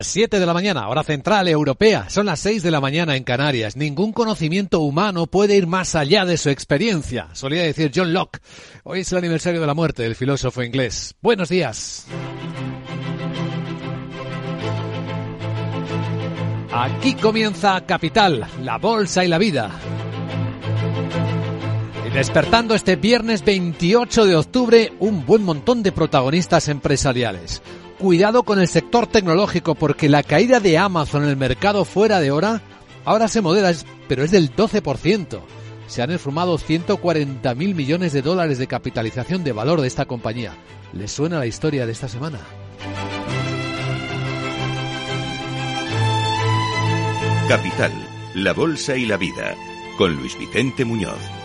7 de la mañana, hora central europea. Son las 6 de la mañana en Canarias. Ningún conocimiento humano puede ir más allá de su experiencia, solía decir John Locke. Hoy es el aniversario de la muerte del filósofo inglés. Buenos días. Aquí comienza Capital, la bolsa y la vida. Despertando este viernes 28 de octubre un buen montón de protagonistas empresariales cuidado con el sector tecnológico porque la caída de Amazon en el mercado fuera de hora ahora se modera, pero es del 12%. Se han esfumado 140 mil millones de dólares de capitalización de valor de esta compañía. ¿Les suena la historia de esta semana? Capital, la Bolsa y la Vida, con Luis Vicente Muñoz.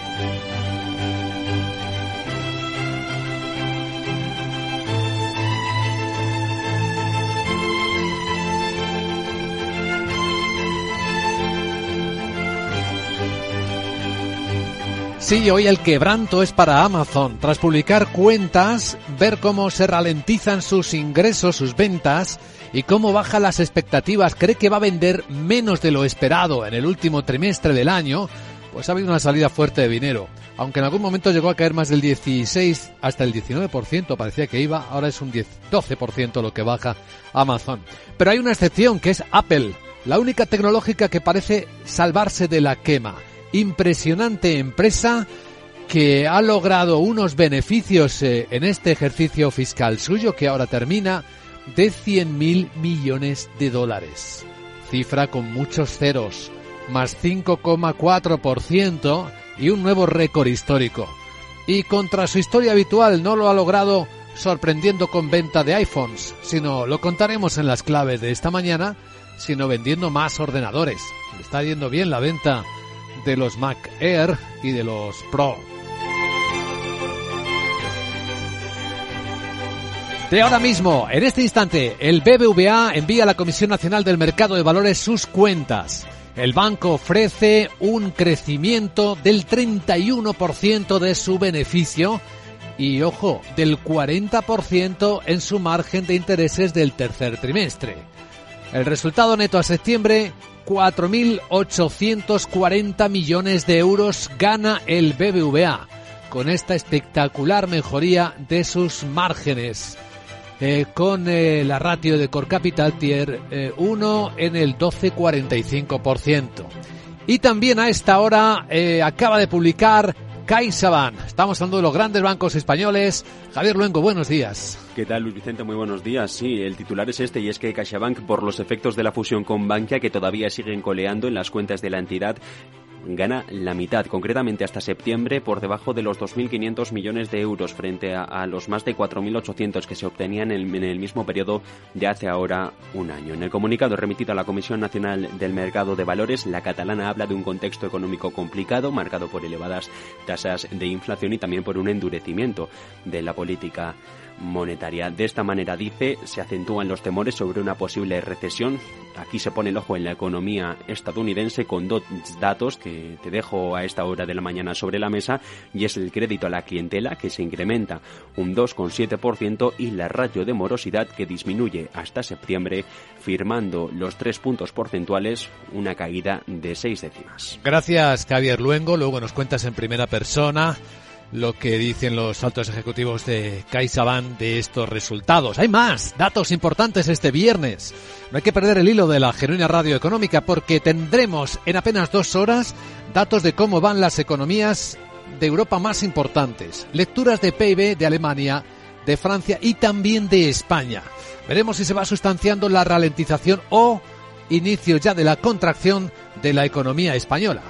Sí, hoy el quebranto es para Amazon. Tras publicar cuentas, ver cómo se ralentizan sus ingresos, sus ventas y cómo bajan las expectativas, cree que va a vender menos de lo esperado en el último trimestre del año, pues ha habido una salida fuerte de dinero. Aunque en algún momento llegó a caer más del 16 hasta el 19%, parecía que iba, ahora es un 10, 12% lo que baja Amazon. Pero hay una excepción que es Apple, la única tecnológica que parece salvarse de la quema impresionante empresa que ha logrado unos beneficios eh, en este ejercicio fiscal suyo que ahora termina de 100 mil millones de dólares. Cifra con muchos ceros, más 5,4% y un nuevo récord histórico. Y contra su historia habitual no lo ha logrado sorprendiendo con venta de iPhones, sino lo contaremos en las claves de esta mañana, sino vendiendo más ordenadores. está yendo bien la venta de los Mac Air y de los Pro. De ahora mismo, en este instante, el BBVA envía a la Comisión Nacional del Mercado de Valores sus cuentas. El banco ofrece un crecimiento del 31% de su beneficio y, ojo, del 40% en su margen de intereses del tercer trimestre. El resultado neto a septiembre 4.840 millones de euros gana el BBVA con esta espectacular mejoría de sus márgenes. Eh, con eh, la ratio de Core Capital Tier 1 eh, en el 12,45%. Y también a esta hora acaba de publicar CaixaBank. Estamos hablando de los grandes bancos españoles. Javier Luengo, buenos días. ¿Qué tal, Luis Vicente? Muy buenos días. Sí, el titular es este y es que CaixaBank, por los efectos de la fusión con Bankia, que todavía siguen coleando en las cuentas de la entidad, gana la mitad, concretamente hasta septiembre, por debajo de los 2.500 millones de euros frente a, los más de 4.800 que se obtenían en, en, el mismo periodo de hace ahora un año. En el comunicado remitido a la Comisión Nacional del Mercado de Valores, la catalana habla de un contexto económico complicado, marcado por elevadas tasas de inflación y también por un endurecimiento de la política monetaria. De esta manera, dice, se acentúan los temores sobre una posible recesión. Aquí se pone el ojo en la economía estadounidense con dos datos que te dejo a esta hora de la mañana sobre la mesa y es el crédito a la clientela que se incrementa un 2,7% y la ratio de morosidad que disminuye hasta septiembre firmando los tres puntos porcentuales una caída de seis décimas. Gracias Javier Luengo, luego nos cuentas en primera persona lo que dicen los altos ejecutivos de CaixaBank de estos resultados. Hay más datos importantes este viernes. No hay que perder el hilo de la genuina radio económica porque tendremos en apenas dos horas datos de cómo van las economías de Europa más importantes. Lecturas de PIB de Alemania, de Francia y también de España. Veremos si se va sustanciando la ralentización o inicio ya de la contracción de la economía española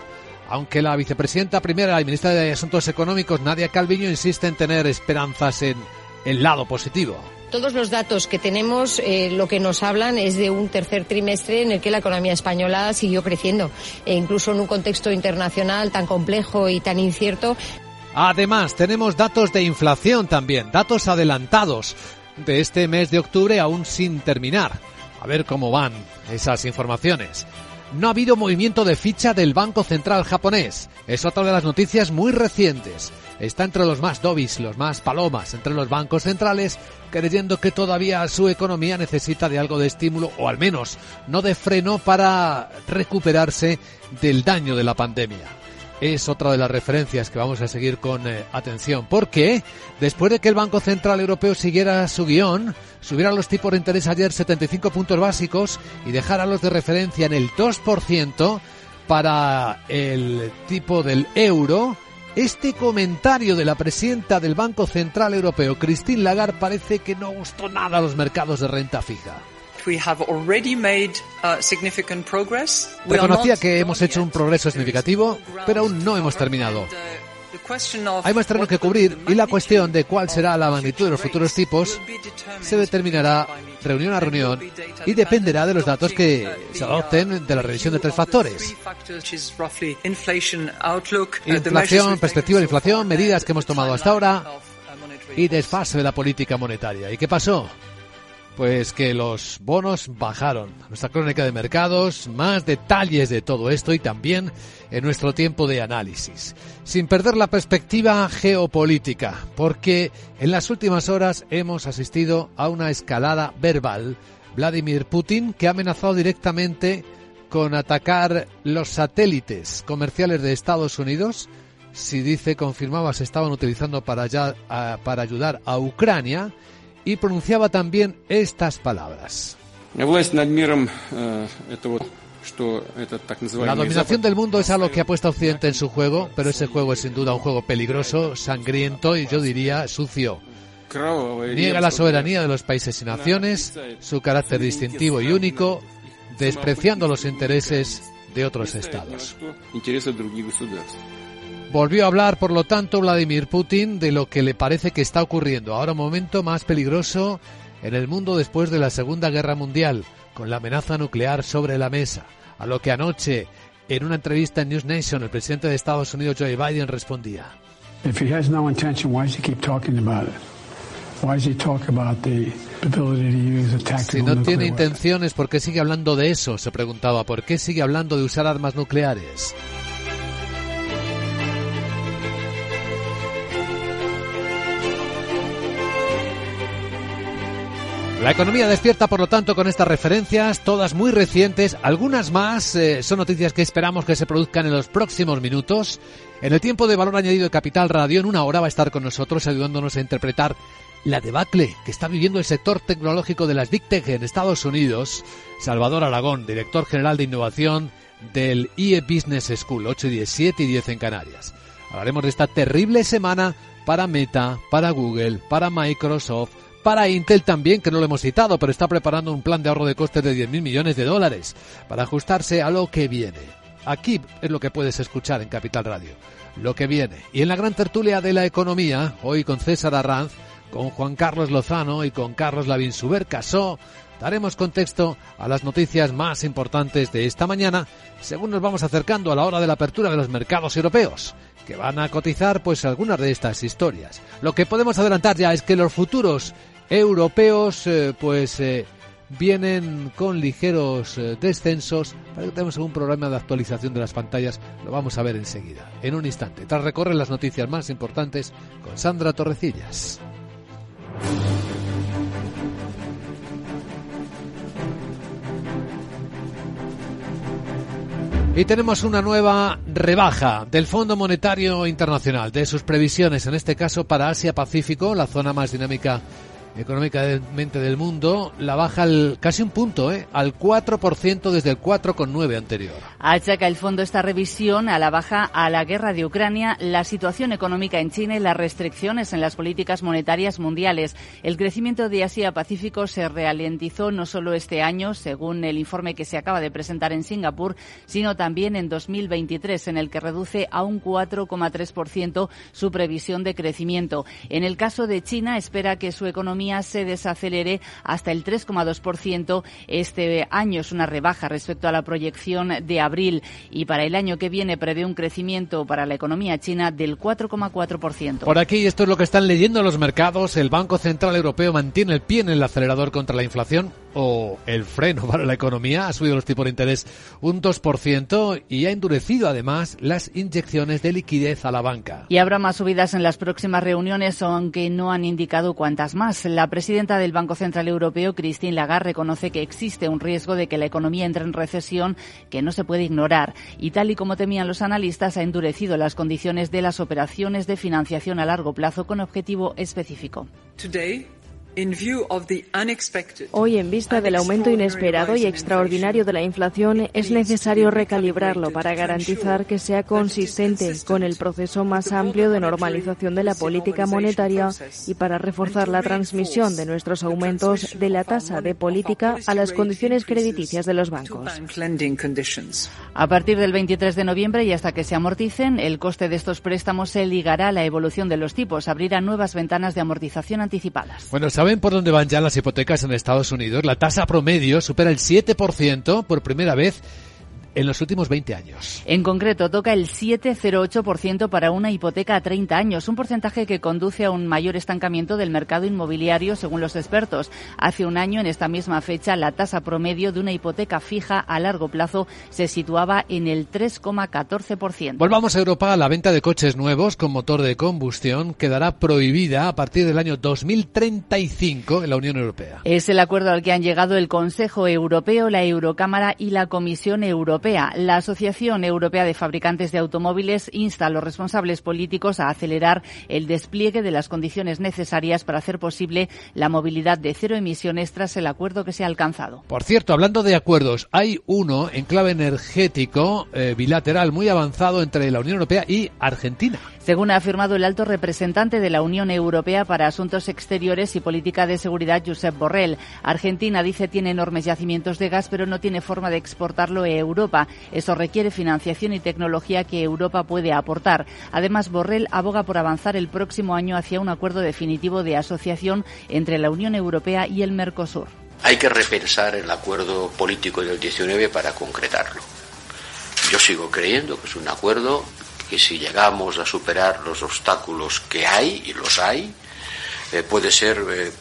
aunque la vicepresidenta primera y ministra de Asuntos Económicos, Nadia Calviño, insiste en tener esperanzas en el lado positivo. Todos los datos que tenemos eh, lo que nos hablan es de un tercer trimestre en el que la economía española siguió creciendo, e incluso en un contexto internacional tan complejo y tan incierto. Además, tenemos datos de inflación también, datos adelantados de este mes de octubre aún sin terminar. A ver cómo van esas informaciones no ha habido movimiento de ficha del Banco Central japonés. Es otra de las noticias muy recientes. está entre los más dobis, los más palomas, entre los bancos centrales, creyendo que todavía su economía necesita de algo de estímulo, o al menos no de freno para recuperarse del daño de la pandemia es otra de las referencias que vamos a seguir con eh, atención. Porque después de que el Banco Central Europeo siguiera su guion, subiera los tipos de interés ayer 75 puntos básicos y dejara los de referencia en el 2% para el tipo del euro, este comentario de la presidenta del Banco Central Europeo, Christine Lagarde, parece que no gustó nada a los mercados de renta fija. Reconocía que hemos hecho un progreso significativo, pero aún no hemos terminado. Hay más terreno que cubrir y la cuestión de cuál será la magnitud de los futuros tipos se determinará reunión a reunión y dependerá de los datos que se adopten de la revisión de tres factores. Inflación, perspectiva de inflación, medidas que hemos tomado hasta ahora y desfase de la política monetaria. ¿Y qué pasó? Pues que los bonos bajaron. Nuestra crónica de mercados, más detalles de todo esto y también en nuestro tiempo de análisis. Sin perder la perspectiva geopolítica, porque en las últimas horas hemos asistido a una escalada verbal. Vladimir Putin, que ha amenazado directamente con atacar los satélites comerciales de Estados Unidos, si dice confirmaba se estaban utilizando para, para ayudar a Ucrania, y pronunciaba también estas palabras. Eh, La dominación del mundo es algo que ha puesto Occidente en su juego, pero ese juego es sin duda un juego peligroso, sangriento y yo diría sucio. Niega la soberanía de los países y naciones, su carácter distintivo y único, despreciando los intereses de otros estados. Volvió a hablar, por lo tanto, Vladimir Putin de lo que le parece que está ocurriendo. Ahora un momento más peligroso en el mundo después de la Segunda Guerra Mundial, con la amenaza nuclear sobre la mesa. A lo que anoche, en una entrevista en News Nation, el presidente de Estados Unidos, Joe Biden, respondía. Si no tiene intenciones, ¿por qué sigue hablando de eso? Se preguntaba. ¿Por qué sigue hablando de usar armas nucleares? La economía despierta, por lo tanto, con estas referencias, todas muy recientes, algunas más eh, son noticias que esperamos que se produzcan en los próximos minutos. En el tiempo de valor añadido de Capital Radio, en una hora va a estar con nosotros ayudándonos a interpretar la debacle que está viviendo el sector tecnológico de las Big en Estados Unidos. Salvador Aragón, director general de innovación del IE Business School, 8 y 10, 7 y 10 en Canarias. Hablaremos de esta terrible semana para Meta, para Google, para Microsoft, para Intel también, que no lo hemos citado, pero está preparando un plan de ahorro de costes de 10.000 millones de dólares para ajustarse a lo que viene. Aquí es lo que puedes escuchar en Capital Radio, lo que viene. Y en la gran tertulia de la economía, hoy con César Arranz, con Juan Carlos Lozano y con Carlos Lavinsuber Casó, daremos contexto a las noticias más importantes de esta mañana, según nos vamos acercando a la hora de la apertura de los mercados europeos, que van a cotizar pues algunas de estas historias. Lo que podemos adelantar ya es que los futuros europeos eh, pues eh, vienen con ligeros eh, descensos. Para que tenemos un programa de actualización de las pantallas, lo vamos a ver enseguida, en un instante, tras recorrer las noticias más importantes con Sandra Torrecillas. Y tenemos una nueva rebaja del Fondo Monetario Internacional, de sus previsiones, en este caso para Asia-Pacífico, la zona más dinámica económicamente del mundo la baja al, casi un punto, ¿eh? al 4% desde el 4,9 anterior. Achaca el fondo esta revisión a la baja a la guerra de Ucrania, la situación económica en China y las restricciones en las políticas monetarias mundiales. El crecimiento de Asia-Pacífico se ralentizó no solo este año, según el informe que se acaba de presentar en Singapur, sino también en 2023, en el que reduce a un 4,3% su previsión de crecimiento. En el caso de China, espera que su economía se desacelere hasta el 3,2% este año. Es una rebaja respecto a la proyección de abril y para el año que viene prevé un crecimiento para la economía china del 4,4%. Por aquí, esto es lo que están leyendo los mercados. El Banco Central Europeo mantiene el pie en el acelerador contra la inflación o el freno para la economía. Ha subido los tipos de interés un 2% y ha endurecido además las inyecciones de liquidez a la banca. Y habrá más subidas en las próximas reuniones, aunque no han indicado cuántas más. La presidenta del Banco Central Europeo, Christine Lagarde, reconoce que existe un riesgo de que la economía entre en recesión que no se puede ignorar. Y tal y como temían los analistas, ha endurecido las condiciones de las operaciones de financiación a largo plazo con objetivo específico. Hoy, en vista del aumento inesperado y extraordinario de la inflación, es necesario recalibrarlo para garantizar que sea consistente con el proceso más amplio de normalización de la política monetaria y para reforzar la transmisión de nuestros aumentos de la tasa de política a las condiciones crediticias de los bancos. A partir del 23 de noviembre y hasta que se amorticen, el coste de estos préstamos se ligará a la evolución de los tipos, abrirá nuevas ventanas de amortización anticipadas. Bueno, ¿Saben por dónde van ya las hipotecas en Estados Unidos? La tasa promedio supera el 7% por primera vez en los últimos 20 años. En concreto, toca el 7,08% para una hipoteca a 30 años, un porcentaje que conduce a un mayor estancamiento del mercado inmobiliario, según los expertos. Hace un año, en esta misma fecha, la tasa promedio de una hipoteca fija a largo plazo se situaba en el 3,14%. Volvamos a Europa. La venta de coches nuevos con motor de combustión quedará prohibida a partir del año 2035 en la Unión Europea. Es el acuerdo al que han llegado el Consejo Europeo, la Eurocámara y la Comisión Europea la Asociación Europea de Fabricantes de Automóviles insta a los responsables políticos a acelerar el despliegue de las condiciones necesarias para hacer posible la movilidad de cero emisiones tras el acuerdo que se ha alcanzado. Por cierto, hablando de acuerdos, hay uno en clave energético eh, bilateral muy avanzado entre la Unión Europea y Argentina. Según ha afirmado el alto representante de la Unión Europea para Asuntos Exteriores y Política de Seguridad, Josep Borrell, Argentina dice tiene enormes yacimientos de gas, pero no tiene forma de exportarlo a Europa. Eso requiere financiación y tecnología que Europa puede aportar. Además, Borrell aboga por avanzar el próximo año hacia un acuerdo definitivo de asociación entre la Unión Europea y el Mercosur. Hay que repensar el acuerdo político del 19 para concretarlo. Yo sigo creyendo que es un acuerdo que si llegamos a superar los obstáculos que hay, y los hay, eh, puede ser eh,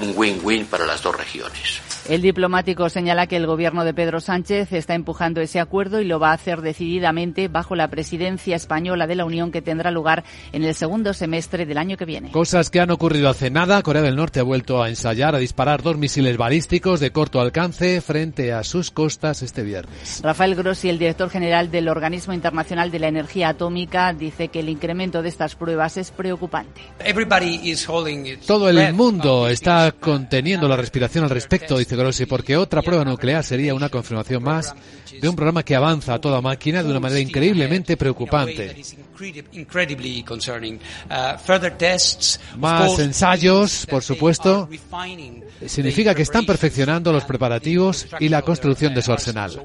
un win-win para las dos regiones. El diplomático señala que el gobierno de Pedro Sánchez está empujando ese acuerdo y lo va a hacer decididamente bajo la presidencia española de la Unión que tendrá lugar en el segundo semestre del año que viene. Cosas que han ocurrido hace nada. Corea del Norte ha vuelto a ensayar, a disparar dos misiles balísticos de corto alcance frente a sus costas este viernes. Rafael Grossi, el director general del Organismo Internacional de la Energía Atómica, dice que el incremento de estas pruebas es preocupante. Todo el mundo está conteniendo la respiración al respecto, dice Grossi, porque otra prueba nuclear sería una confirmación más de un programa que avanza a toda máquina de una manera increíblemente preocupante. Más ensayos, por supuesto, significa que están perfeccionando los preparativos y la construcción de su arsenal.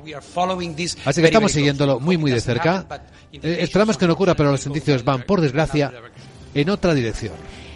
Así que estamos siguiéndolo muy, muy de cerca. Eh, esperamos que no ocurra, pero los indicios van, por desgracia, en otra dirección.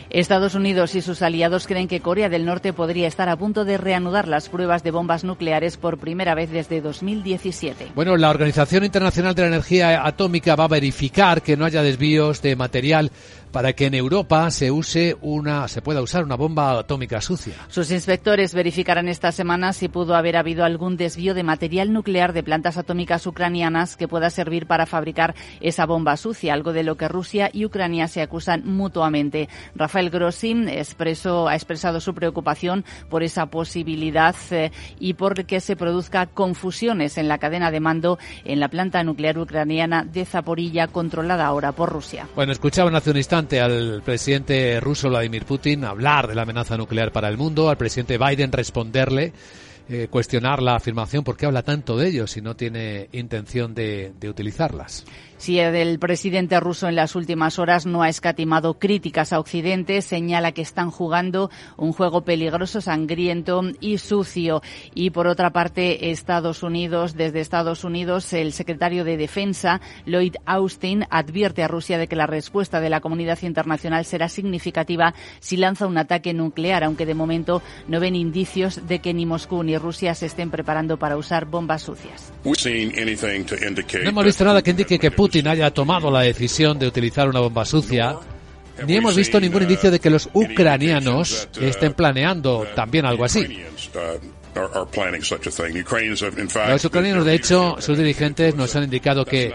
Estados Unidos y sus aliados creen que Corea del Norte podría estar a punto de reanudar las pruebas de bombas nucleares por primera vez desde 2017. Bueno, la Organización Internacional de la Energía Atómica va a verificar que no haya desvíos de material para que en Europa se use una, se pueda usar una bomba atómica sucia. Sus inspectores verificarán esta semana si pudo haber habido algún desvío de material nuclear de plantas atómicas ucranianas que pueda servir para fabricar esa bomba sucia, algo de lo que Rusia y Ucrania se acusan mutuamente. Rafael Grossi expresó, ha expresado su preocupación por esa posibilidad eh, y por que se produzca confusiones en la cadena de mando en la planta nuclear ucraniana de Zaporilla, controlada ahora por Rusia. Bueno, escuchaban hace un instante al presidente ruso Vladimir Putin hablar de la amenaza nuclear para el mundo, al presidente Biden responderle, eh, cuestionar la afirmación porque habla tanto de ello si no tiene intención de utilizarlas. Si el presidente ruso en las últimas horas no ha escatimado críticas a Occidente, señala que están jugando un juego peligroso, sangriento y sucio. Y por otra parte, Estados Unidos, desde Estados Unidos, el secretario de Defensa, Lloyd Austin, advierte a Rusia de que la respuesta de la comunidad internacional será significativa si lanza un ataque nuclear, aunque de momento no ven indicios de que ni Moscú ni Rusia se estén preparando para usar bombas sucias. No hemos visto nada que indique que Putin haya tomado la decisión de utilizar una bomba sucia, ni hemos visto ningún indicio de que los ucranianos estén planeando también algo así. Los ucranianos, de hecho, sus dirigentes nos han indicado que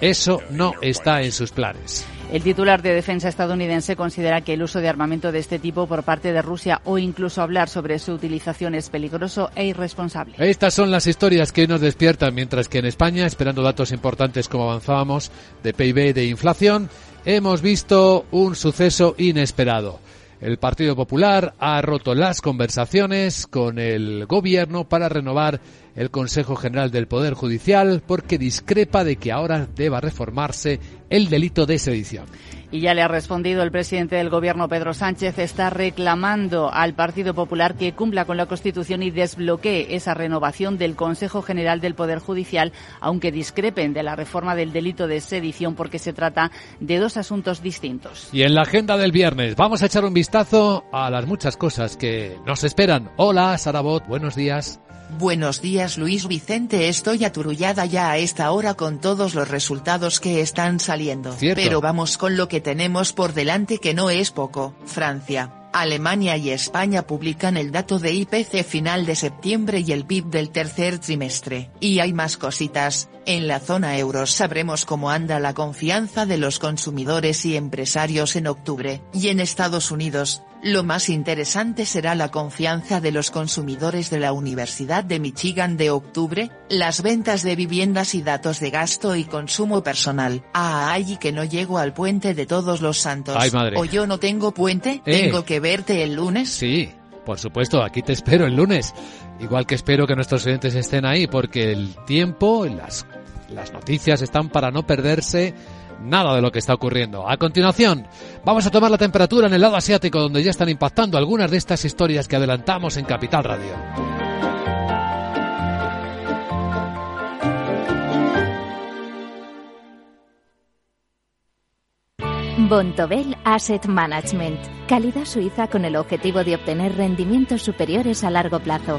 eso no está en sus planes. El titular de defensa estadounidense considera que el uso de armamento de este tipo por parte de Rusia o incluso hablar sobre su utilización es peligroso e irresponsable. Estas son las historias que nos despiertan, mientras que en España, esperando datos importantes como avanzábamos de PIB de inflación, hemos visto un suceso inesperado. El Partido Popular ha roto las conversaciones con el gobierno para renovar el Consejo General del Poder Judicial porque discrepa de que ahora deba reformarse el delito de sedición. Y ya le ha respondido el presidente del Gobierno, Pedro Sánchez, está reclamando al Partido Popular que cumpla con la Constitución y desbloquee esa renovación del Consejo General del Poder Judicial, aunque discrepen de la reforma del delito de sedición porque se trata de dos asuntos distintos. Y en la agenda del viernes vamos a echar un vistazo a las muchas cosas que nos esperan. Hola, Sarabot, buenos días. Buenos días Luis Vicente, estoy aturullada ya a esta hora con todos los resultados que están saliendo. Pero vamos con lo que tenemos por delante que no es poco. Francia, Alemania y España publican el dato de IPC final de septiembre y el PIB del tercer trimestre. Y hay más cositas, en la zona euro sabremos cómo anda la confianza de los consumidores y empresarios en octubre. Y en Estados Unidos, lo más interesante será la confianza de los consumidores de la Universidad de Michigan de octubre, las ventas de viviendas y datos de gasto y consumo personal. Ah, ay, que no llego al puente de todos los santos. Ay, madre. O yo no tengo puente, Eh. tengo que verte el lunes. Sí, por supuesto, aquí te espero el lunes. Igual que espero que nuestros oyentes estén ahí porque el tiempo, las, las noticias están para no perderse nada de lo que está ocurriendo. A continuación, vamos a tomar la temperatura en el lado asiático donde ya están impactando algunas de estas historias que adelantamos en Capital Radio. Bontobel Asset Management. Calidad suiza con el objetivo de obtener rendimientos superiores a largo plazo.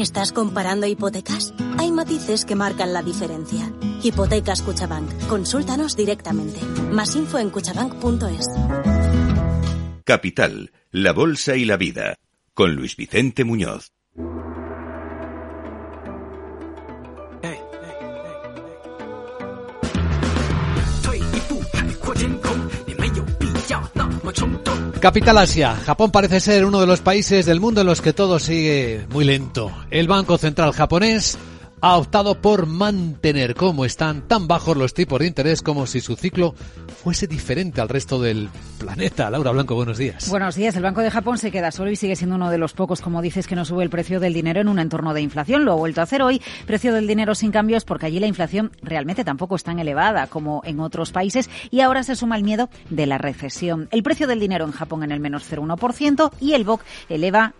¿Estás comparando hipotecas? Hay matices que marcan la diferencia. Hipotecas Cuchabank. Consúltanos directamente. Más info en cuchabank.es. Capital, la Bolsa y la Vida, con Luis Vicente Muñoz. Capital Asia. Japón parece ser uno de los países del mundo en los que todo sigue muy lento. El Banco Central japonés ha optado por mantener como están tan bajos los tipos de interés como si su ciclo fuese diferente al resto del planeta. Laura Blanco, buenos días. Buenos días. El Banco de Japón se queda solo y sigue siendo uno de los pocos, como dices, que no sube el precio del dinero en un entorno de inflación. Lo ha vuelto a hacer hoy. Precio del dinero sin cambios porque allí la inflación realmente tampoco es tan elevada como en otros países y ahora se suma el miedo de la recesión. El precio del dinero en Japón en el menos 0,1% y el BOC eleva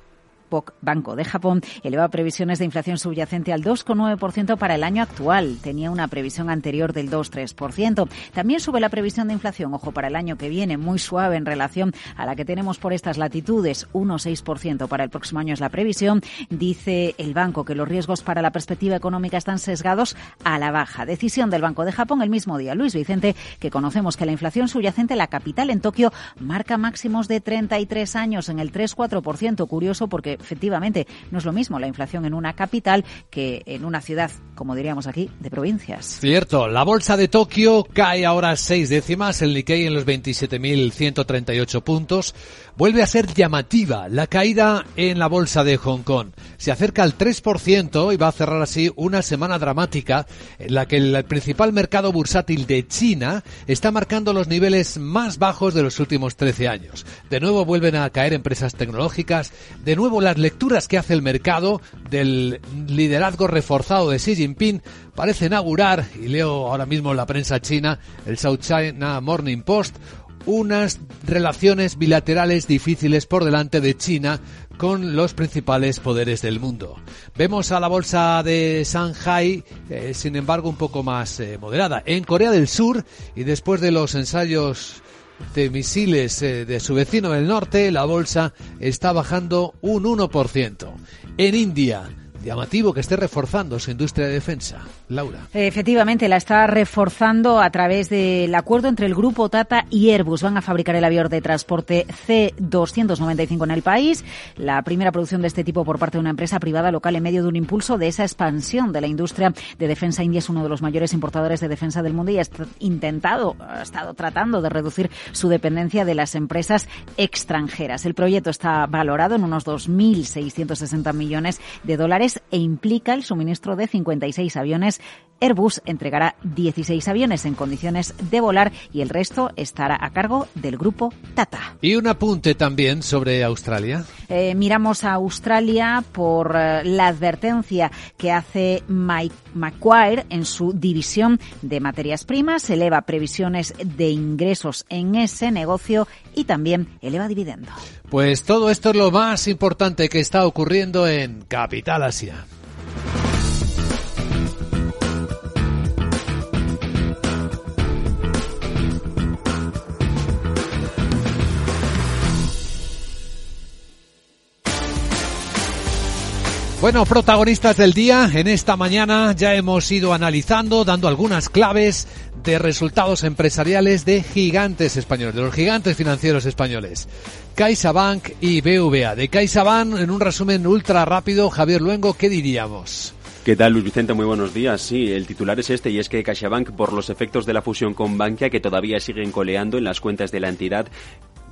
Banco de Japón eleva previsiones de inflación subyacente al 2,9% para el año actual. Tenía una previsión anterior del 2,3%. También sube la previsión de inflación, ojo, para el año que viene, muy suave en relación a la que tenemos por estas latitudes. 1,6% para el próximo año es la previsión. Dice el banco que los riesgos para la perspectiva económica están sesgados a la baja. Decisión del Banco de Japón el mismo día. Luis Vicente, que conocemos que la inflación subyacente, la capital en Tokio, marca máximos de 33 años en el 3,4%. Curioso porque efectivamente no es lo mismo la inflación en una capital que en una ciudad, como diríamos aquí, de provincias. Cierto, la bolsa de Tokio cae ahora seis décimas, el Nikkei en los 27.138 puntos. Vuelve a ser llamativa la caída en la bolsa de Hong Kong. Se acerca al 3% y va a cerrar así una semana dramática en la que el principal mercado bursátil de China está marcando los niveles más bajos de los últimos 13 años. De nuevo vuelven a caer empresas tecnológicas, de nuevo las lecturas que hace el mercado del liderazgo reforzado de Xi Jinping parecen augurar, y leo ahora mismo en la prensa china, el South China Morning Post, unas relaciones bilaterales difíciles por delante de China con los principales poderes del mundo. Vemos a la bolsa de Shanghai, eh, sin embargo, un poco más eh, moderada. En Corea del Sur, y después de los ensayos de misiles eh, de su vecino del norte, la bolsa está bajando un 1%. En India, llamativo que esté reforzando su industria de defensa. Laura. Efectivamente, la está reforzando a través del acuerdo entre el grupo Tata y Airbus. Van a fabricar el avión de transporte C-295 en el país. La primera producción de este tipo por parte de una empresa privada local en medio de un impulso de esa expansión de la industria de defensa. India es uno de los mayores importadores de defensa del mundo y ha intentado, ha estado tratando de reducir su dependencia de las empresas extranjeras. El proyecto está valorado en unos 2.660 millones de dólares e implica el suministro de 56 aviones. Airbus entregará 16 aviones en condiciones de volar y el resto estará a cargo del grupo Tata. Y un apunte también sobre Australia. Eh, miramos a Australia por eh, la advertencia que hace Mike Macquarie en su división de materias primas. Eleva previsiones de ingresos en ese negocio y también eleva dividendo. Pues todo esto es lo más importante que está ocurriendo en Capital Asia. Bueno, protagonistas del día, en esta mañana ya hemos ido analizando, dando algunas claves de resultados empresariales de gigantes españoles, de los gigantes financieros españoles. CaixaBank y BVA. De CaixaBank, en un resumen ultra rápido, Javier Luengo, ¿qué diríamos? ¿Qué tal, Luis Vicente? Muy buenos días. Sí, el titular es este y es que CaixaBank, por los efectos de la fusión con Bankia, que todavía siguen coleando en las cuentas de la entidad,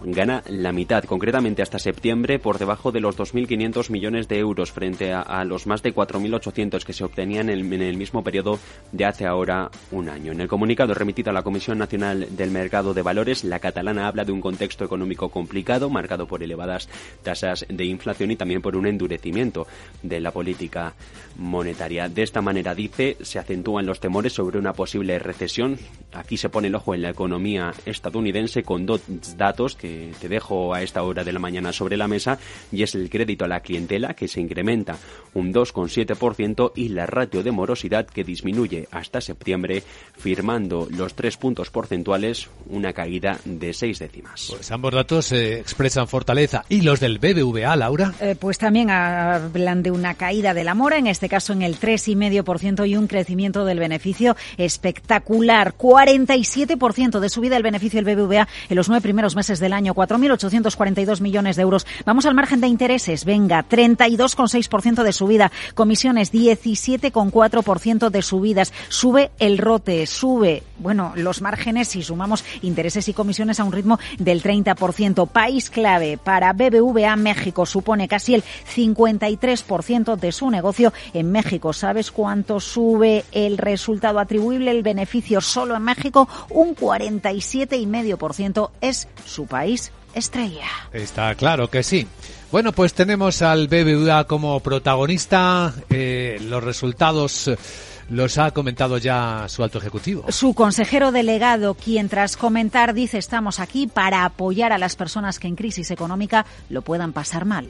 gana la mitad, concretamente hasta septiembre, por debajo de los 2.500 millones de euros frente a, los más de 4.800 que se obtenían en, en, el mismo periodo de hace ahora un año. En el comunicado remitido a la Comisión Nacional del Mercado de Valores, la catalana habla de un contexto económico complicado, marcado por elevadas tasas de inflación y también por un endurecimiento de la política monetaria. De esta manera, dice, se acentúan los temores sobre una posible recesión. Aquí se pone el ojo en la economía estadounidense con dos datos que te dejo a esta hora de la mañana sobre la mesa y es el crédito a la clientela que se incrementa un 2,7% y la ratio de morosidad que disminuye hasta septiembre firmando los tres puntos porcentuales una caída de seis décimas. Pues ambos datos eh, expresan fortaleza y los del BBVA, Laura. Eh, pues también hablan de una caída de la mora, en este caso en el 3,5% y un crecimiento del beneficio espectacular, 47% de subida del beneficio del BBVA en los nueve primeros meses del año año, 4.842 millones de euros. Vamos al margen de intereses, venga, 32,6% de subida, comisiones 17,4% de subidas, sube el rote, sube, bueno, los márgenes si sumamos intereses y comisiones a un ritmo del 30%. País clave para BBVA México supone casi el 53% de su negocio en México. ¿Sabes cuánto sube el resultado atribuible, el beneficio solo en México? Un 47,5% es su país estrella. Está claro que sí. Bueno, pues tenemos al BBVA como protagonista. Eh, los resultados los ha comentado ya su alto ejecutivo. Su consejero delegado, quien tras comentar dice estamos aquí para apoyar a las personas que en crisis económica lo puedan pasar mal.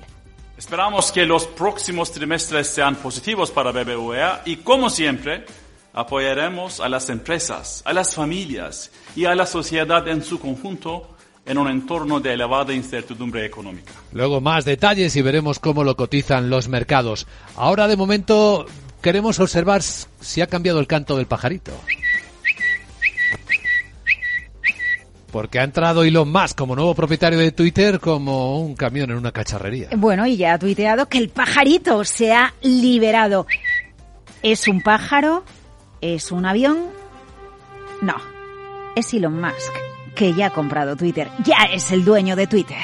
Esperamos que los próximos trimestres sean positivos para BBVA y, como siempre, apoyaremos a las empresas, a las familias y a la sociedad en su conjunto en un entorno de elevada incertidumbre económica. Luego más detalles y veremos cómo lo cotizan los mercados. Ahora de momento queremos observar si ha cambiado el canto del pajarito. Porque ha entrado Elon Musk como nuevo propietario de Twitter como un camión en una cacharrería. Bueno, y ya ha tuiteado que el pajarito se ha liberado. ¿Es un pájaro? ¿Es un avión? No, es Elon Musk, que ya ha comprado Twitter. Ya es el dueño de Twitter.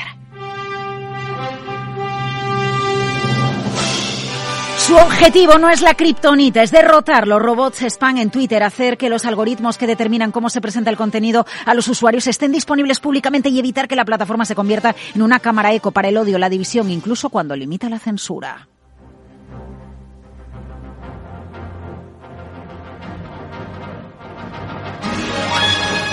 Su objetivo no es la kriptonita, es derrotar los robots spam en Twitter, hacer que los algoritmos que determinan cómo se presenta el contenido a los usuarios estén disponibles públicamente y evitar que la plataforma se convierta en una cámara eco para el odio, la división, incluso cuando limita la censura.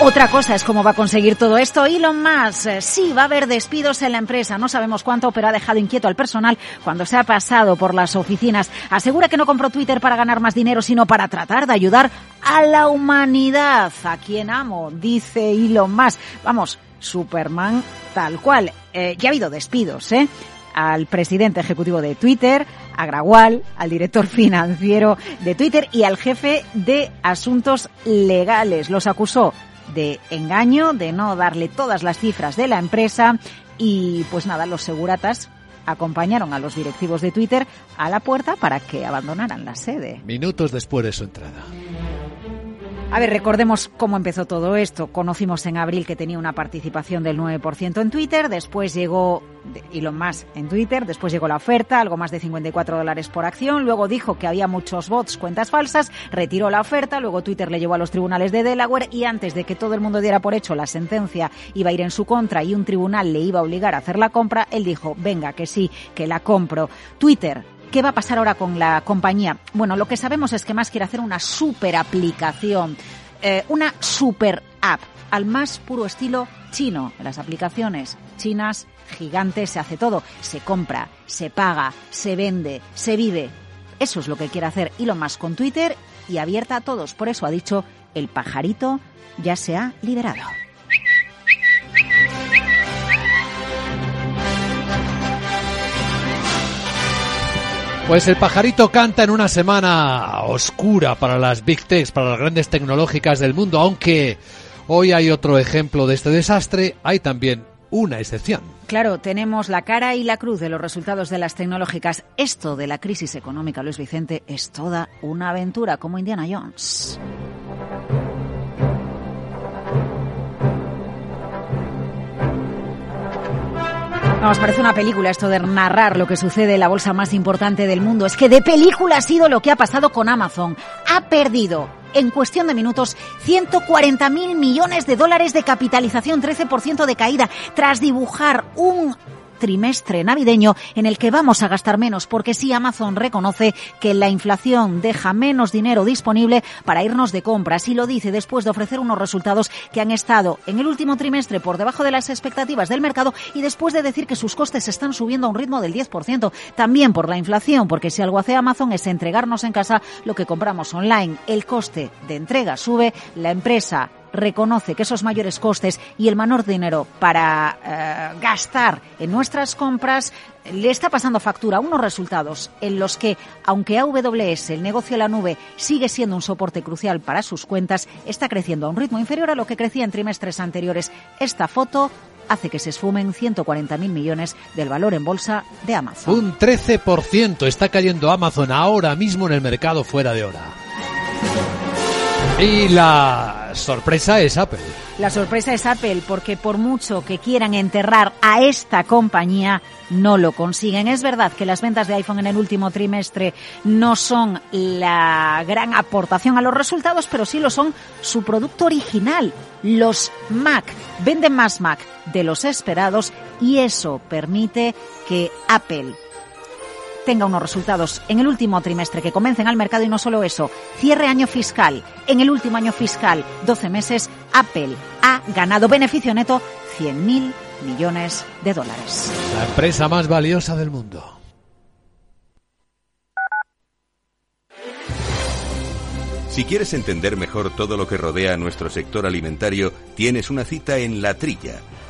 Otra cosa es cómo va a conseguir todo esto Elon Musk. Eh, sí, va a haber despidos en la empresa. No sabemos cuánto, pero ha dejado inquieto al personal cuando se ha pasado por las oficinas. Asegura que no compró Twitter para ganar más dinero, sino para tratar de ayudar a la humanidad. A quien amo, dice Elon Musk. Vamos, Superman tal cual. Eh, ya ha habido despidos, ¿eh? al presidente ejecutivo de Twitter, a Grawal, al director financiero de Twitter y al jefe de asuntos legales. Los acusó de engaño, de no darle todas las cifras de la empresa y pues nada, los seguratas acompañaron a los directivos de Twitter a la puerta para que abandonaran la sede. Minutos después de su entrada. A ver, recordemos cómo empezó todo esto. Conocimos en abril que tenía una participación del 9% en Twitter, después llegó y lo más en Twitter, después llegó la oferta, algo más de 54 dólares por acción, luego dijo que había muchos bots, cuentas falsas, retiró la oferta, luego Twitter le llevó a los tribunales de Delaware y antes de que todo el mundo diera por hecho la sentencia iba a ir en su contra y un tribunal le iba a obligar a hacer la compra, él dijo, venga, que sí, que la compro. Twitter ¿Qué va a pasar ahora con la compañía? Bueno, lo que sabemos es que más quiere hacer una super aplicación, eh, una super app, al más puro estilo chino. Las aplicaciones chinas gigantes se hace todo. Se compra, se paga, se vende, se vive. Eso es lo que quiere hacer Elon Musk con Twitter y abierta a todos. Por eso ha dicho, el pajarito ya se ha liberado. Pues el pajarito canta en una semana oscura para las big techs, para las grandes tecnológicas del mundo, aunque hoy hay otro ejemplo de este desastre, hay también una excepción. Claro, tenemos la cara y la cruz de los resultados de las tecnológicas. Esto de la crisis económica, Luis Vicente, es toda una aventura como Indiana Jones. Vamos, parece una película esto de narrar lo que sucede en la bolsa más importante del mundo. Es que de película ha sido lo que ha pasado con Amazon. Ha perdido en cuestión de minutos 140 mil millones de dólares de capitalización, 13% de caída, tras dibujar un trimestre navideño en el que vamos a gastar menos, porque sí Amazon reconoce que la inflación deja menos dinero disponible para irnos de compras y lo dice después de ofrecer unos resultados que han estado en el último trimestre por debajo de las expectativas del mercado y después de decir que sus costes están subiendo a un ritmo del 10%, también por la inflación, porque si algo hace Amazon es entregarnos en casa lo que compramos online. El coste de entrega sube, la empresa reconoce que esos mayores costes y el menor dinero para eh, gastar en nuestras compras le está pasando factura unos resultados en los que, aunque AWS, el negocio de la nube, sigue siendo un soporte crucial para sus cuentas, está creciendo a un ritmo inferior a lo que crecía en trimestres anteriores. Esta foto hace que se esfumen 140.000 millones del valor en bolsa de Amazon. Un 13% está cayendo Amazon ahora mismo en el mercado fuera de hora. Y la sorpresa es Apple. La sorpresa es Apple porque por mucho que quieran enterrar a esta compañía, no lo consiguen. Es verdad que las ventas de iPhone en el último trimestre no son la gran aportación a los resultados, pero sí lo son su producto original, los Mac. Venden más Mac de los esperados y eso permite que Apple tenga unos resultados en el último trimestre que comencen al mercado y no solo eso, cierre año fiscal. En el último año fiscal, 12 meses, Apple ha ganado beneficio neto 100.000 millones de dólares. La empresa más valiosa del mundo. Si quieres entender mejor todo lo que rodea a nuestro sector alimentario, tienes una cita en La Trilla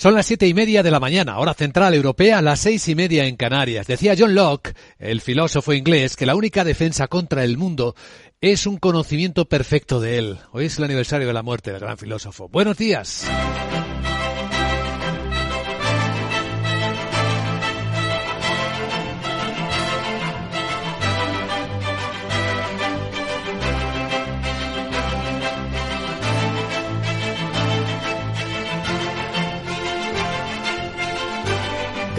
Son las siete y media de la mañana, hora central europea, las seis y media en Canarias. Decía John Locke, el filósofo inglés, que la única defensa contra el mundo es un conocimiento perfecto de él. Hoy es el aniversario de la muerte del gran filósofo. Buenos días.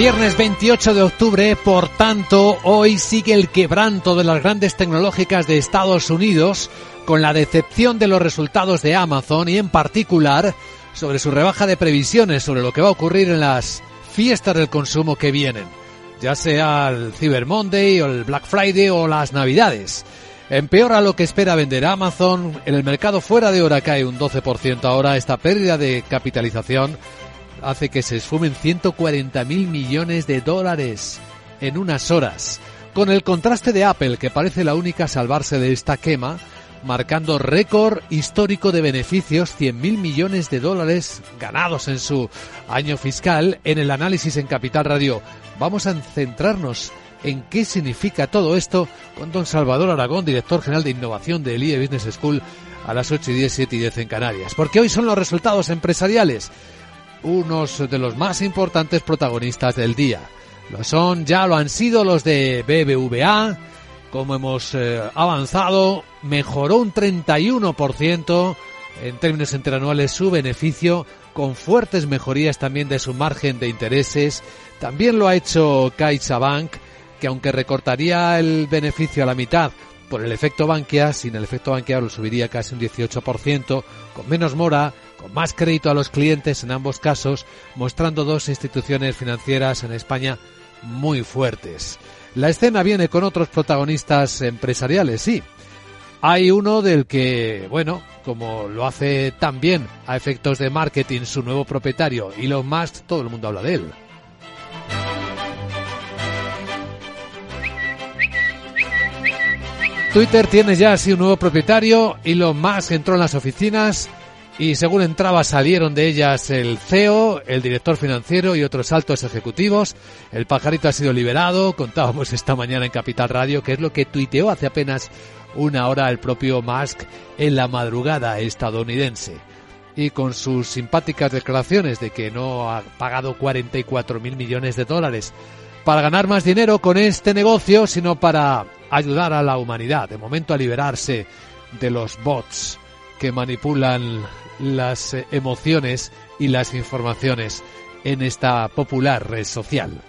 Viernes 28 de octubre, por tanto, hoy sigue el quebranto de las grandes tecnológicas de Estados Unidos con la decepción de los resultados de Amazon y en particular sobre su rebaja de previsiones sobre lo que va a ocurrir en las fiestas del consumo que vienen, ya sea el Cyber Monday o el Black Friday o las Navidades. Empeora lo que espera vender Amazon, en el mercado fuera de hora cae un 12% ahora, esta pérdida de capitalización hace que se esfumen 140 mil millones de dólares en unas horas. Con el contraste de Apple, que parece la única a salvarse de esta quema, marcando récord histórico de beneficios, 100 mil millones de dólares ganados en su año fiscal. En el análisis en Capital Radio vamos a centrarnos en qué significa todo esto con don Salvador Aragón, director general de innovación del IE Business School, a las 8 y 10, 7 y 10 en Canarias. Porque hoy son los resultados empresariales unos de los más importantes protagonistas del día. Lo son, ya lo han sido los de BBVA, como hemos eh, avanzado, mejoró un 31% en términos interanuales su beneficio, con fuertes mejorías también de su margen de intereses. También lo ha hecho CaixaBank, que aunque recortaría el beneficio a la mitad por el efecto Bankia, sin el efecto Bankia lo subiría casi un 18%, con menos mora, con más crédito a los clientes en ambos casos, mostrando dos instituciones financieras en España muy fuertes. La escena viene con otros protagonistas empresariales, sí. Hay uno del que, bueno, como lo hace también a efectos de marketing su nuevo propietario, Elon Musk, todo el mundo habla de él. Twitter tiene ya así un nuevo propietario, Elon Musk entró en las oficinas y según entraba salieron de ellas el CEO, el director financiero y otros altos ejecutivos. El pajarito ha sido liberado, contábamos esta mañana en Capital Radio, que es lo que tuiteó hace apenas una hora el propio Musk en la madrugada estadounidense. Y con sus simpáticas declaraciones de que no ha pagado 44 mil millones de dólares para ganar más dinero con este negocio, sino para ayudar a la humanidad, de momento a liberarse de los bots que manipulan las eh, emociones y las informaciones en esta popular red social.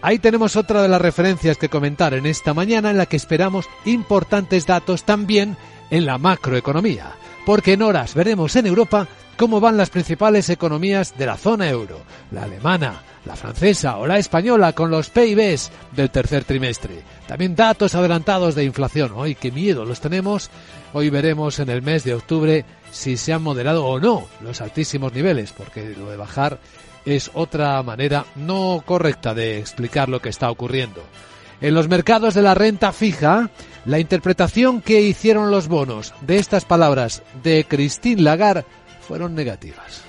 Ahí tenemos otra de las referencias que comentar en esta mañana en la que esperamos importantes datos también en la macroeconomía, porque en horas veremos en Europa cómo van las principales economías de la zona euro, la alemana, la francesa o la española con los PIBs del tercer trimestre. También datos adelantados de inflación. ¡Ay, qué miedo los tenemos! Hoy veremos en el mes de octubre si se han moderado o no los altísimos niveles, porque lo de bajar es otra manera no correcta de explicar lo que está ocurriendo. En los mercados de la renta fija, la interpretación que hicieron los bonos de estas palabras de Christine Lagarde fueron negativas.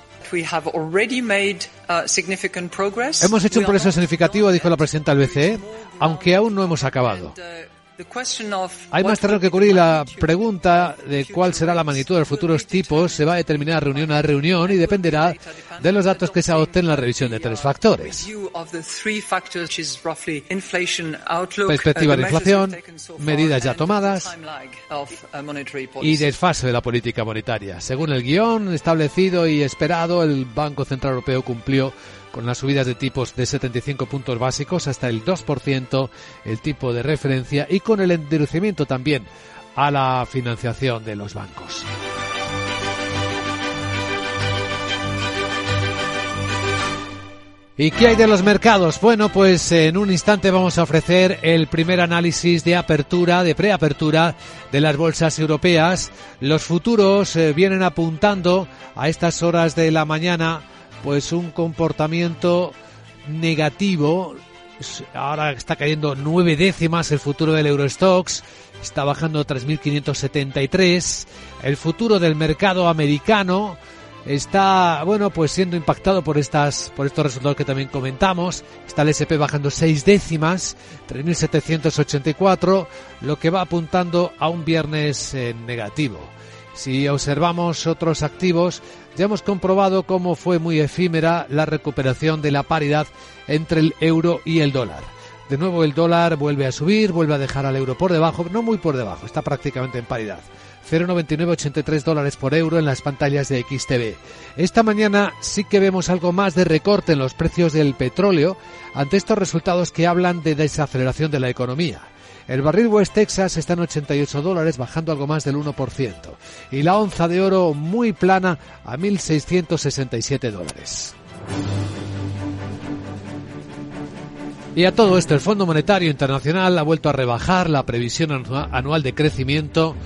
Hemos hecho un progreso significativo, dijo la presidenta del BCE, aunque aún no hemos acabado. Hay más terreno que cubrir. La pregunta de cuál será la magnitud de los futuros tipos se va a determinar reunión a reunión y dependerá de los datos que se adopten en la revisión de tres factores. Perspectiva de inflación, medidas ya tomadas y desfase de la política monetaria. Según el guion establecido y esperado, el Banco Central Europeo cumplió con las subidas de tipos de 75 puntos básicos hasta el 2%, el tipo de referencia, y con el endurecimiento también a la financiación de los bancos. ¿Y qué hay de los mercados? Bueno, pues en un instante vamos a ofrecer el primer análisis de apertura, de preapertura de las bolsas europeas. Los futuros eh, vienen apuntando a estas horas de la mañana pues un comportamiento negativo. Ahora está cayendo nueve décimas el futuro del Eurostox, está bajando 3.573. El futuro del mercado americano está, bueno, pues siendo impactado por estas, por estos resultados que también comentamos. Está el SP bajando seis décimas, 3.784, lo que va apuntando a un viernes eh, negativo. Si observamos otros activos, ya hemos comprobado cómo fue muy efímera la recuperación de la paridad entre el euro y el dólar. De nuevo el dólar vuelve a subir, vuelve a dejar al euro por debajo, no muy por debajo, está prácticamente en paridad. 0,9983 dólares por euro en las pantallas de XTV. Esta mañana sí que vemos algo más de recorte en los precios del petróleo ante estos resultados que hablan de desaceleración de la economía. El barril West Texas está en 88 dólares, bajando algo más del 1%. Y la onza de oro muy plana a 1.667 dólares. Y a todo esto, el Fondo Monetario Internacional ha vuelto a rebajar la previsión anual de crecimiento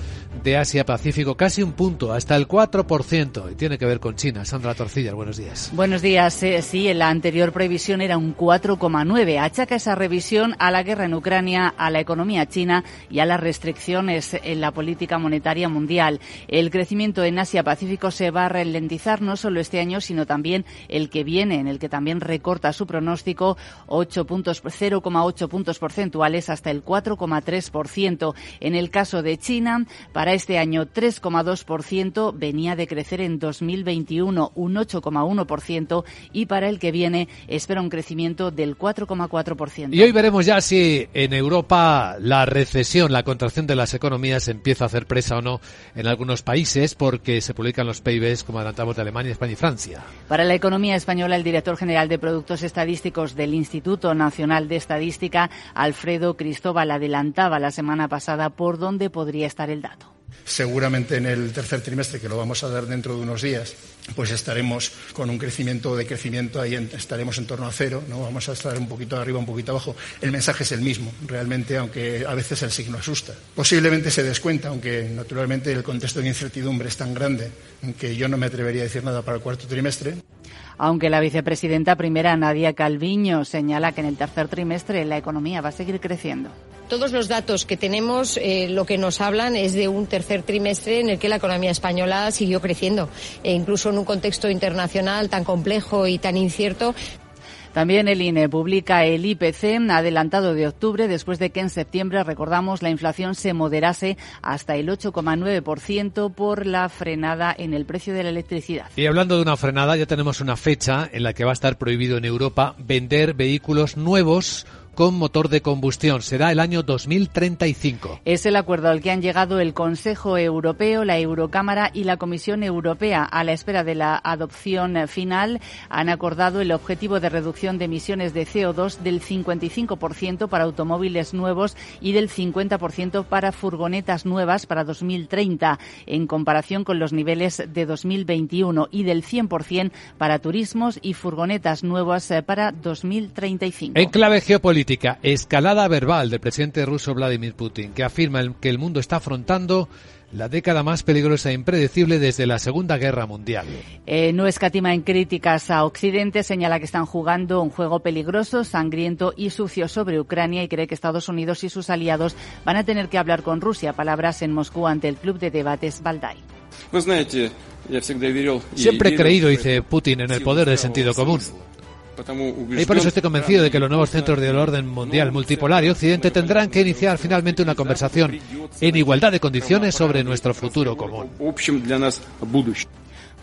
de Asia-Pacífico, casi un punto, hasta el 4%, y tiene que ver con China. Sandra Torcillas, buenos días. Buenos días. Eh, sí, la anterior previsión era un 4,9. Achaca esa revisión a la guerra en Ucrania, a la economía china y a las restricciones en la política monetaria mundial. El crecimiento en Asia-Pacífico se va a ralentizar no solo este año, sino también el que viene, en el que también recorta su pronóstico 8 puntos, 0,8 puntos porcentuales hasta el 4,3%. En el caso de China, para este año 3,2%, venía de crecer en 2021 un 8,1% y para el que viene espera un crecimiento del 4,4%. Y hoy veremos ya si en Europa la recesión, la contracción de las economías empieza a hacer presa o no en algunos países porque se publican los PIBs como adelantamos de Alemania, España y Francia. Para la economía española, el director general de Productos Estadísticos del Instituto Nacional de Estadística, Alfredo Cristóbal, adelantaba la semana pasada por dónde podría estar el dato seguramente en el tercer trimestre, que lo vamos a dar dentro de unos días, pues estaremos con un crecimiento de crecimiento ahí estaremos en torno a cero, no vamos a estar un poquito arriba, un poquito abajo. El mensaje es el mismo, realmente, aunque a veces el signo asusta. Posiblemente se descuenta, aunque naturalmente el contexto de incertidumbre es tan grande que yo no me atrevería a decir nada para el cuarto trimestre aunque la vicepresidenta primera Nadia Calviño señala que en el tercer trimestre la economía va a seguir creciendo. Todos los datos que tenemos eh, lo que nos hablan es de un tercer trimestre en el que la economía española siguió creciendo, e incluso en un contexto internacional tan complejo y tan incierto. También el INE publica el IPC adelantado de octubre después de que en septiembre, recordamos, la inflación se moderase hasta el 8,9% por la frenada en el precio de la electricidad. Y hablando de una frenada, ya tenemos una fecha en la que va a estar prohibido en Europa vender vehículos nuevos con motor de combustión. Será el año 2035. Es el acuerdo al que han llegado el Consejo Europeo, la Eurocámara y la Comisión Europea. A la espera de la adopción final, han acordado el objetivo de reducción de emisiones de CO2 del 55% para automóviles nuevos y del 50% para furgonetas nuevas para 2030, en comparación con los niveles de 2021 y del 100% para turismos y furgonetas nuevas eh, para 2035. En clave geopolítica, escalada verbal del presidente ruso Vladimir Putin, que afirma que el mundo está afrontando la década más peligrosa e impredecible desde la Segunda Guerra Mundial. Eh, no escatima en críticas a Occidente, señala que están jugando un juego peligroso, sangriento y sucio sobre Ucrania y cree que Estados Unidos y sus aliados van a tener que hablar con Rusia. Palabras en Moscú ante el Club de Debates Valdai. Siempre he creído, dice Putin, en el poder del sentido común. Y por eso estoy convencido de que los nuevos centros del orden mundial multipolar y occidente tendrán que iniciar finalmente una conversación en igualdad de condiciones sobre nuestro futuro común.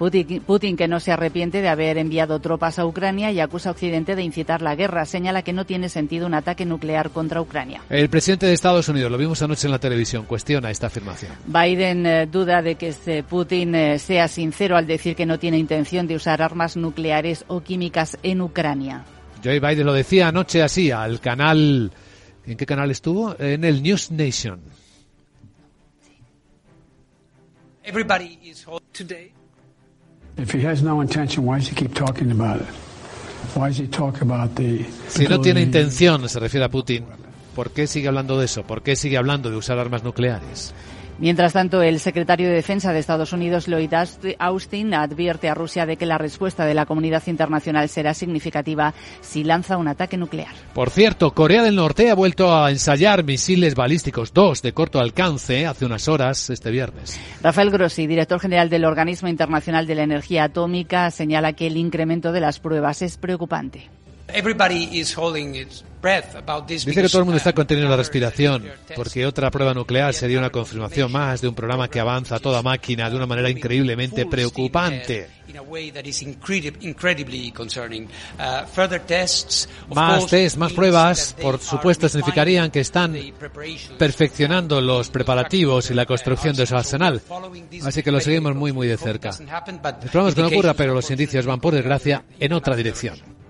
Putin, que no se arrepiente de haber enviado tropas a Ucrania y acusa a Occidente de incitar la guerra, señala que no tiene sentido un ataque nuclear contra Ucrania. El presidente de Estados Unidos, lo vimos anoche en la televisión, cuestiona esta afirmación. Biden eh, duda de que este Putin eh, sea sincero al decir que no tiene intención de usar armas nucleares o químicas en Ucrania. Joe Biden lo decía anoche así al canal. ¿En qué canal estuvo? En el News Nation. Everybody is today si no tiene intención, se refiere a Putin, ¿por qué sigue hablando de eso? ¿Por qué sigue hablando de usar armas nucleares? Mientras tanto, el secretario de Defensa de Estados Unidos, Lloyd Austin, advierte a Rusia de que la respuesta de la comunidad internacional será significativa si lanza un ataque nuclear. Por cierto, Corea del Norte ha vuelto a ensayar misiles balísticos, dos de corto alcance, hace unas horas, este viernes. Rafael Grossi, director general del Organismo Internacional de la Energía Atómica, señala que el incremento de las pruebas es preocupante. Dice que todo el mundo está conteniendo la respiración, porque otra prueba nuclear sería una confirmación más de un programa que avanza a toda máquina de una manera increíblemente preocupante. Más test, más pruebas, por supuesto, significarían que están perfeccionando los preparativos y la construcción de su arsenal. Así que lo seguimos muy, muy de cerca. Esperamos que no ocurra, pero los indicios van, por desgracia, en otra dirección.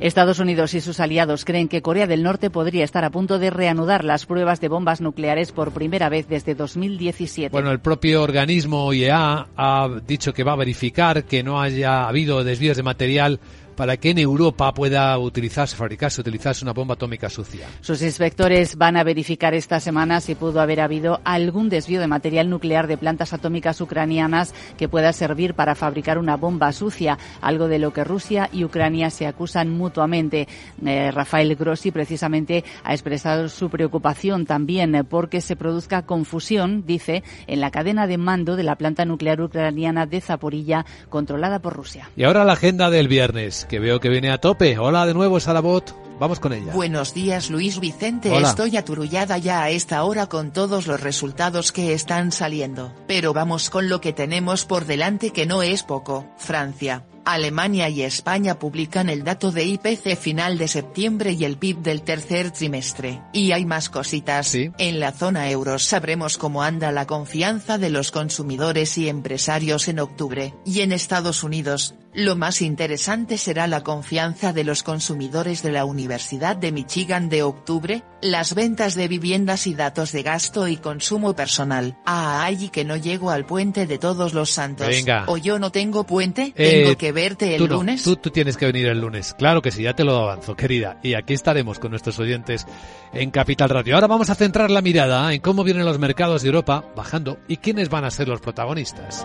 Estados Unidos y sus aliados creen que Corea del Norte podría estar a punto de reanudar las pruebas de bombas nucleares por primera vez desde 2017. Bueno, el propio organismo IEA ha dicho que va a verificar que no haya habido desvíos de material para que en Europa pueda utilizarse, fabricarse, utilizarse una bomba atómica sucia. Sus inspectores van a verificar esta semana si pudo haber habido algún desvío de material nuclear de plantas atómicas ucranianas que pueda servir para fabricar una bomba sucia, algo de lo que Rusia y Ucrania se acusan mutuamente. Eh, Rafael Grossi precisamente ha expresado su preocupación también porque se produzca confusión, dice, en la cadena de mando de la planta nuclear ucraniana de Zaporilla controlada por Rusia. Y ahora la agenda del viernes que veo que viene a tope. Hola de nuevo, Sarabot. Vamos con ella. Buenos días, Luis Vicente. Estoy aturullada ya a esta hora con todos los resultados que están saliendo. Pero vamos con lo que tenemos por delante que no es poco. Francia. Alemania y España publican el dato de IPC final de septiembre y el PIB del tercer trimestre. Y hay más cositas. En la zona euro sabremos cómo anda la confianza de los consumidores y empresarios en octubre. Y en Estados Unidos, lo más interesante será la confianza de los consumidores de la Universidad de Michigan de octubre, las ventas de viviendas y datos de gasto y consumo personal. Ah, ay, que no llego al puente de todos los santos. Venga. O yo no tengo puente, eh, tengo que verte el lunes. Tú, tú tienes que venir el lunes. Claro que sí, ya te lo avanzo, querida. Y aquí estaremos con nuestros oyentes en Capital Radio. Ahora vamos a centrar la mirada en cómo vienen los mercados de Europa bajando y quiénes van a ser los protagonistas.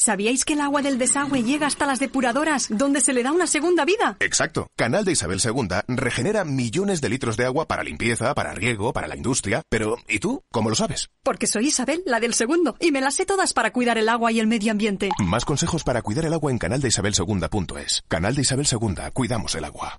¿Sabíais que el agua del desagüe llega hasta las depuradoras, donde se le da una segunda vida? Exacto. Canal de Isabel II regenera millones de litros de agua para limpieza, para riego, para la industria. Pero, ¿y tú? ¿Cómo lo sabes? Porque soy Isabel, la del segundo, y me las sé todas para cuidar el agua y el medio ambiente. Más consejos para cuidar el agua en canaldeisabelsegunda.es. Canal de Isabel II, cuidamos el agua.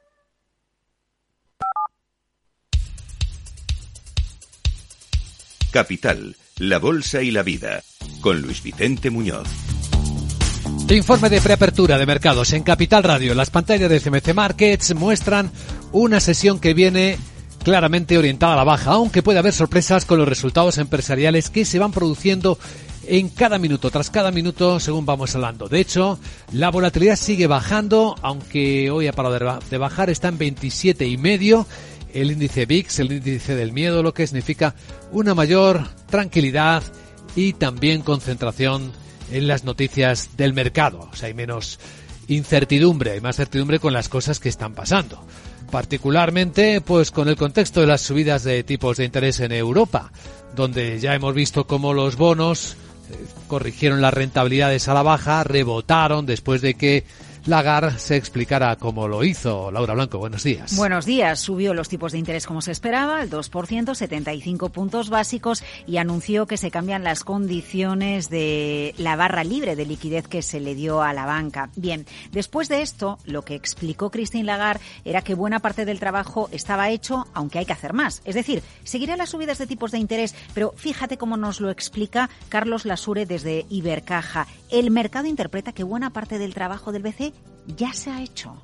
Capital, la Bolsa y la Vida, con Luis Vicente Muñoz. Informe de preapertura de mercados en Capital Radio. Las pantallas de CMC Markets muestran una sesión que viene claramente orientada a la baja, aunque puede haber sorpresas con los resultados empresariales que se van produciendo en cada minuto, tras cada minuto, según vamos hablando. De hecho, la volatilidad sigue bajando, aunque hoy ha parado de bajar, está en 27 y medio. El índice VIX, el índice del miedo, lo que significa una mayor tranquilidad y también concentración en las noticias del mercado. O sea, hay menos incertidumbre, hay más certidumbre con las cosas que están pasando. Particularmente, pues con el contexto de las subidas de tipos de interés en Europa, donde ya hemos visto cómo los bonos eh, corrigieron las rentabilidades a la baja, rebotaron después de que Lagar se explicara cómo lo hizo. Laura Blanco, buenos días. Buenos días. Subió los tipos de interés como se esperaba, el 2%, 75 puntos básicos y anunció que se cambian las condiciones de la barra libre de liquidez que se le dio a la banca. Bien, después de esto, lo que explicó Christine Lagarde era que buena parte del trabajo estaba hecho, aunque hay que hacer más. Es decir, seguirá las subidas de tipos de interés, pero fíjate cómo nos lo explica Carlos Lasure desde Ibercaja. El mercado interpreta que buena parte del trabajo del BCE ya se ha hecho.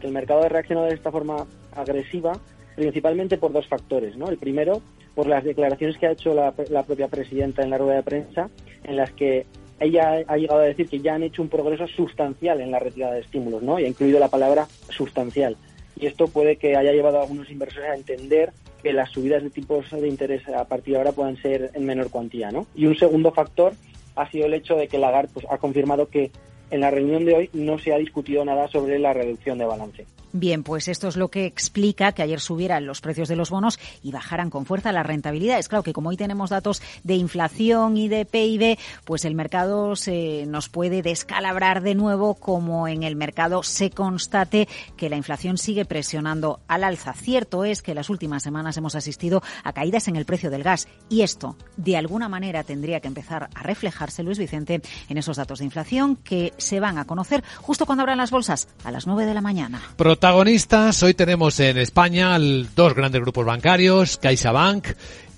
El mercado ha reaccionado de esta forma agresiva principalmente por dos factores. ¿no? El primero, por las declaraciones que ha hecho la, propia presidenta en la rueda de prensa, en las que ella ha llegado a decir que ya han hecho un progreso sustancial en la retirada de estímulos, ¿no? Y ha incluido la palabra sustancial. Y esto puede que haya llevado a algunos inversores a entender que las subidas de tipos de interés a partir de ahora puedan ser en menor cuantía, ¿no? Y un segundo factor ha sido el hecho de que Lagarde pues, ha confirmado que en la reunión de hoy no se ha discutido nada sobre la reducción de balance. Bien, pues esto es lo que explica que ayer subieran los precios de los bonos y bajaran con fuerza las rentabilidades. Claro que como hoy tenemos datos de inflación y de PIB, pues el mercado se nos puede descalabrar de nuevo como en el mercado se constate que la inflación sigue presionando al alza. Cierto es que las últimas semanas hemos asistido a caídas en el precio del gas y esto de alguna manera tendría que empezar a reflejarse, Luis Vicente, en esos datos de inflación que se van a conocer justo cuando abran las bolsas a las 9 de la mañana. Protagonistas, hoy tenemos en España dos grandes grupos bancarios, CaixaBank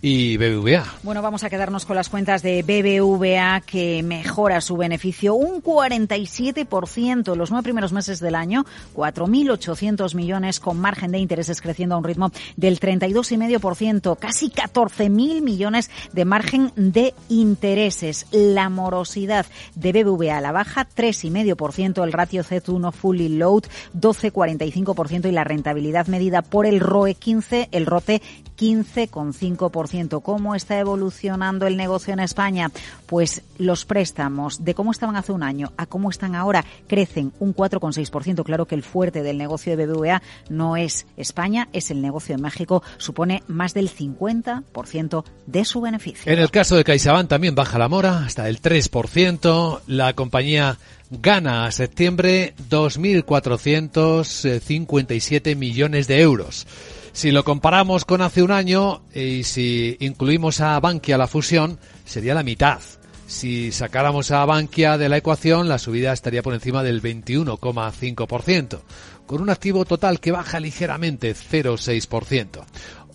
y BBVA. Bueno, vamos a quedarnos con las cuentas de BBVA que mejora su beneficio un 47% en los nueve primeros meses del año, 4.800 millones con margen de intereses creciendo a un ritmo del 32,5%, casi 14.000 millones de margen de intereses. La morosidad de BBVA a la baja, 3,5%, el ratio Z1 fully load, 12,45% y la rentabilidad medida por el ROE 15, el ROTE 15,5%. ¿Cómo está evolucionando el negocio en España? Pues los préstamos, de cómo estaban hace un año a cómo están ahora, crecen un 4,6%. Claro que el fuerte del negocio de BBVA no es España, es el negocio de México. Supone más del 50% de su beneficio. En el caso de CaixaBank también baja la mora hasta el 3%. La compañía gana a septiembre 2.457 millones de euros. Si lo comparamos con hace un año y si incluimos a Bankia la fusión, sería la mitad. Si sacáramos a Bankia de la ecuación, la subida estaría por encima del 21,5%, con un activo total que baja ligeramente 0,6%.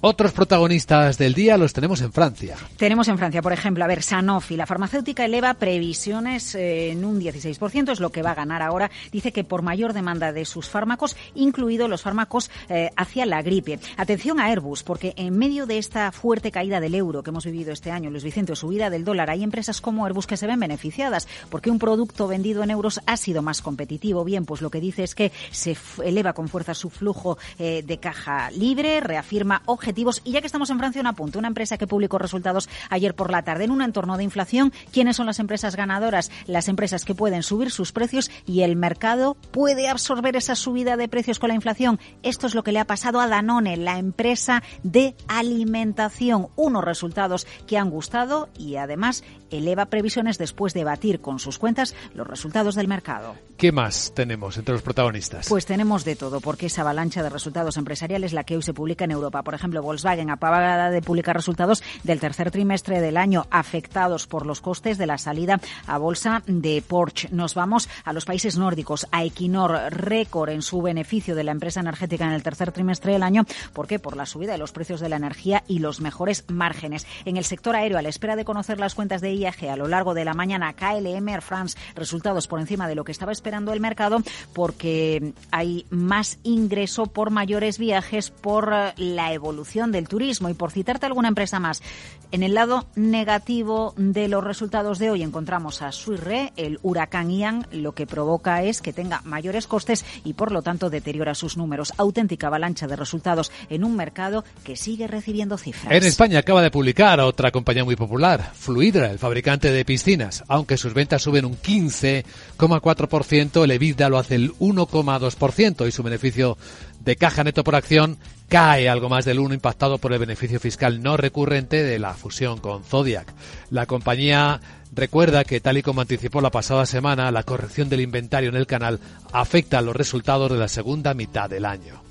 Otros protagonistas del día los tenemos en Francia. Tenemos en Francia, por ejemplo, a ver, Sanofi, la farmacéutica eleva previsiones eh, en un 16%, es lo que va a ganar ahora. Dice que por mayor demanda de sus fármacos, incluidos los fármacos eh, hacia la gripe. Atención a Airbus, porque en medio de esta fuerte caída del euro que hemos vivido este año, Luis Vicente, subida del dólar, hay empresas como Airbus que se ven beneficiadas, porque un producto vendido en euros ha sido más competitivo. Bien, pues lo que dice es que se eleva con fuerza su flujo eh, de caja libre, reafirma objetivos y ya que estamos en Francia, un apunte. Una empresa que publicó resultados ayer por la tarde en un entorno de inflación. ¿Quiénes son las empresas ganadoras? Las empresas que pueden subir sus precios y el mercado puede absorber esa subida de precios con la inflación. Esto es lo que le ha pasado a Danone, la empresa de alimentación. Unos resultados que han gustado y además eleva previsiones después de batir con sus cuentas los resultados del mercado. ¿Qué más tenemos entre los protagonistas? Pues tenemos de todo, porque esa avalancha de resultados empresariales la que hoy se publica en Europa. Por ejemplo, Volkswagen acaba de publicar resultados del tercer trimestre del año afectados por los costes de la salida a bolsa de Porsche. Nos vamos a los países nórdicos, a Equinor, récord en su beneficio de la empresa energética en el tercer trimestre del año. ¿Por qué? Por la subida de los precios de la energía y los mejores márgenes. En el sector aéreo, a la espera de conocer las cuentas de IAG a lo largo de la mañana, KLM Air France, resultados por encima de lo que estaba esperando el mercado, porque hay más ingreso por mayores viajes, por eh, la evolución del turismo. Y por citarte alguna empresa más, en el lado negativo de los resultados de hoy encontramos a Suirre, el huracán Ian, lo que provoca es que tenga mayores costes y por lo tanto deteriora sus números. Auténtica avalancha de resultados en un mercado que sigue recibiendo cifras. En España acaba de publicar otra compañía muy popular, Fluidra, el fabricante de piscinas. Aunque sus ventas suben un 15,4%, el EBITDA lo hace el 1,2% y su beneficio de caja neto por acción cae algo más del 1 impactado por el beneficio fiscal no recurrente de la fusión con Zodiac. La compañía recuerda que tal y como anticipó la pasada semana, la corrección del inventario en el canal afecta a los resultados de la segunda mitad del año.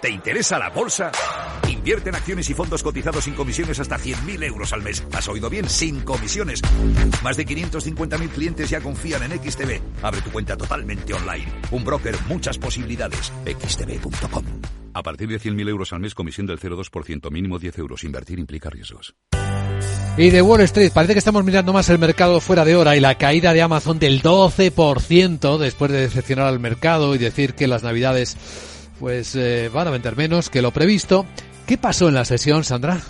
¿Te interesa la bolsa? Invierte en acciones y fondos cotizados sin comisiones hasta 100.000 euros al mes. ¿Has oído bien? Sin comisiones. Más de 550.000 clientes ya confían en XTB. Abre tu cuenta totalmente online. Un broker, muchas posibilidades. xtb.com. A partir de 100.000 euros al mes, comisión del 0,2%, mínimo 10 euros. Invertir implica riesgos. Y de Wall Street, parece que estamos mirando más el mercado fuera de hora y la caída de Amazon del 12% después de decepcionar al mercado y decir que las navidades pues eh, van a vender menos que lo previsto. ¿Qué pasó en la sesión, Sandra?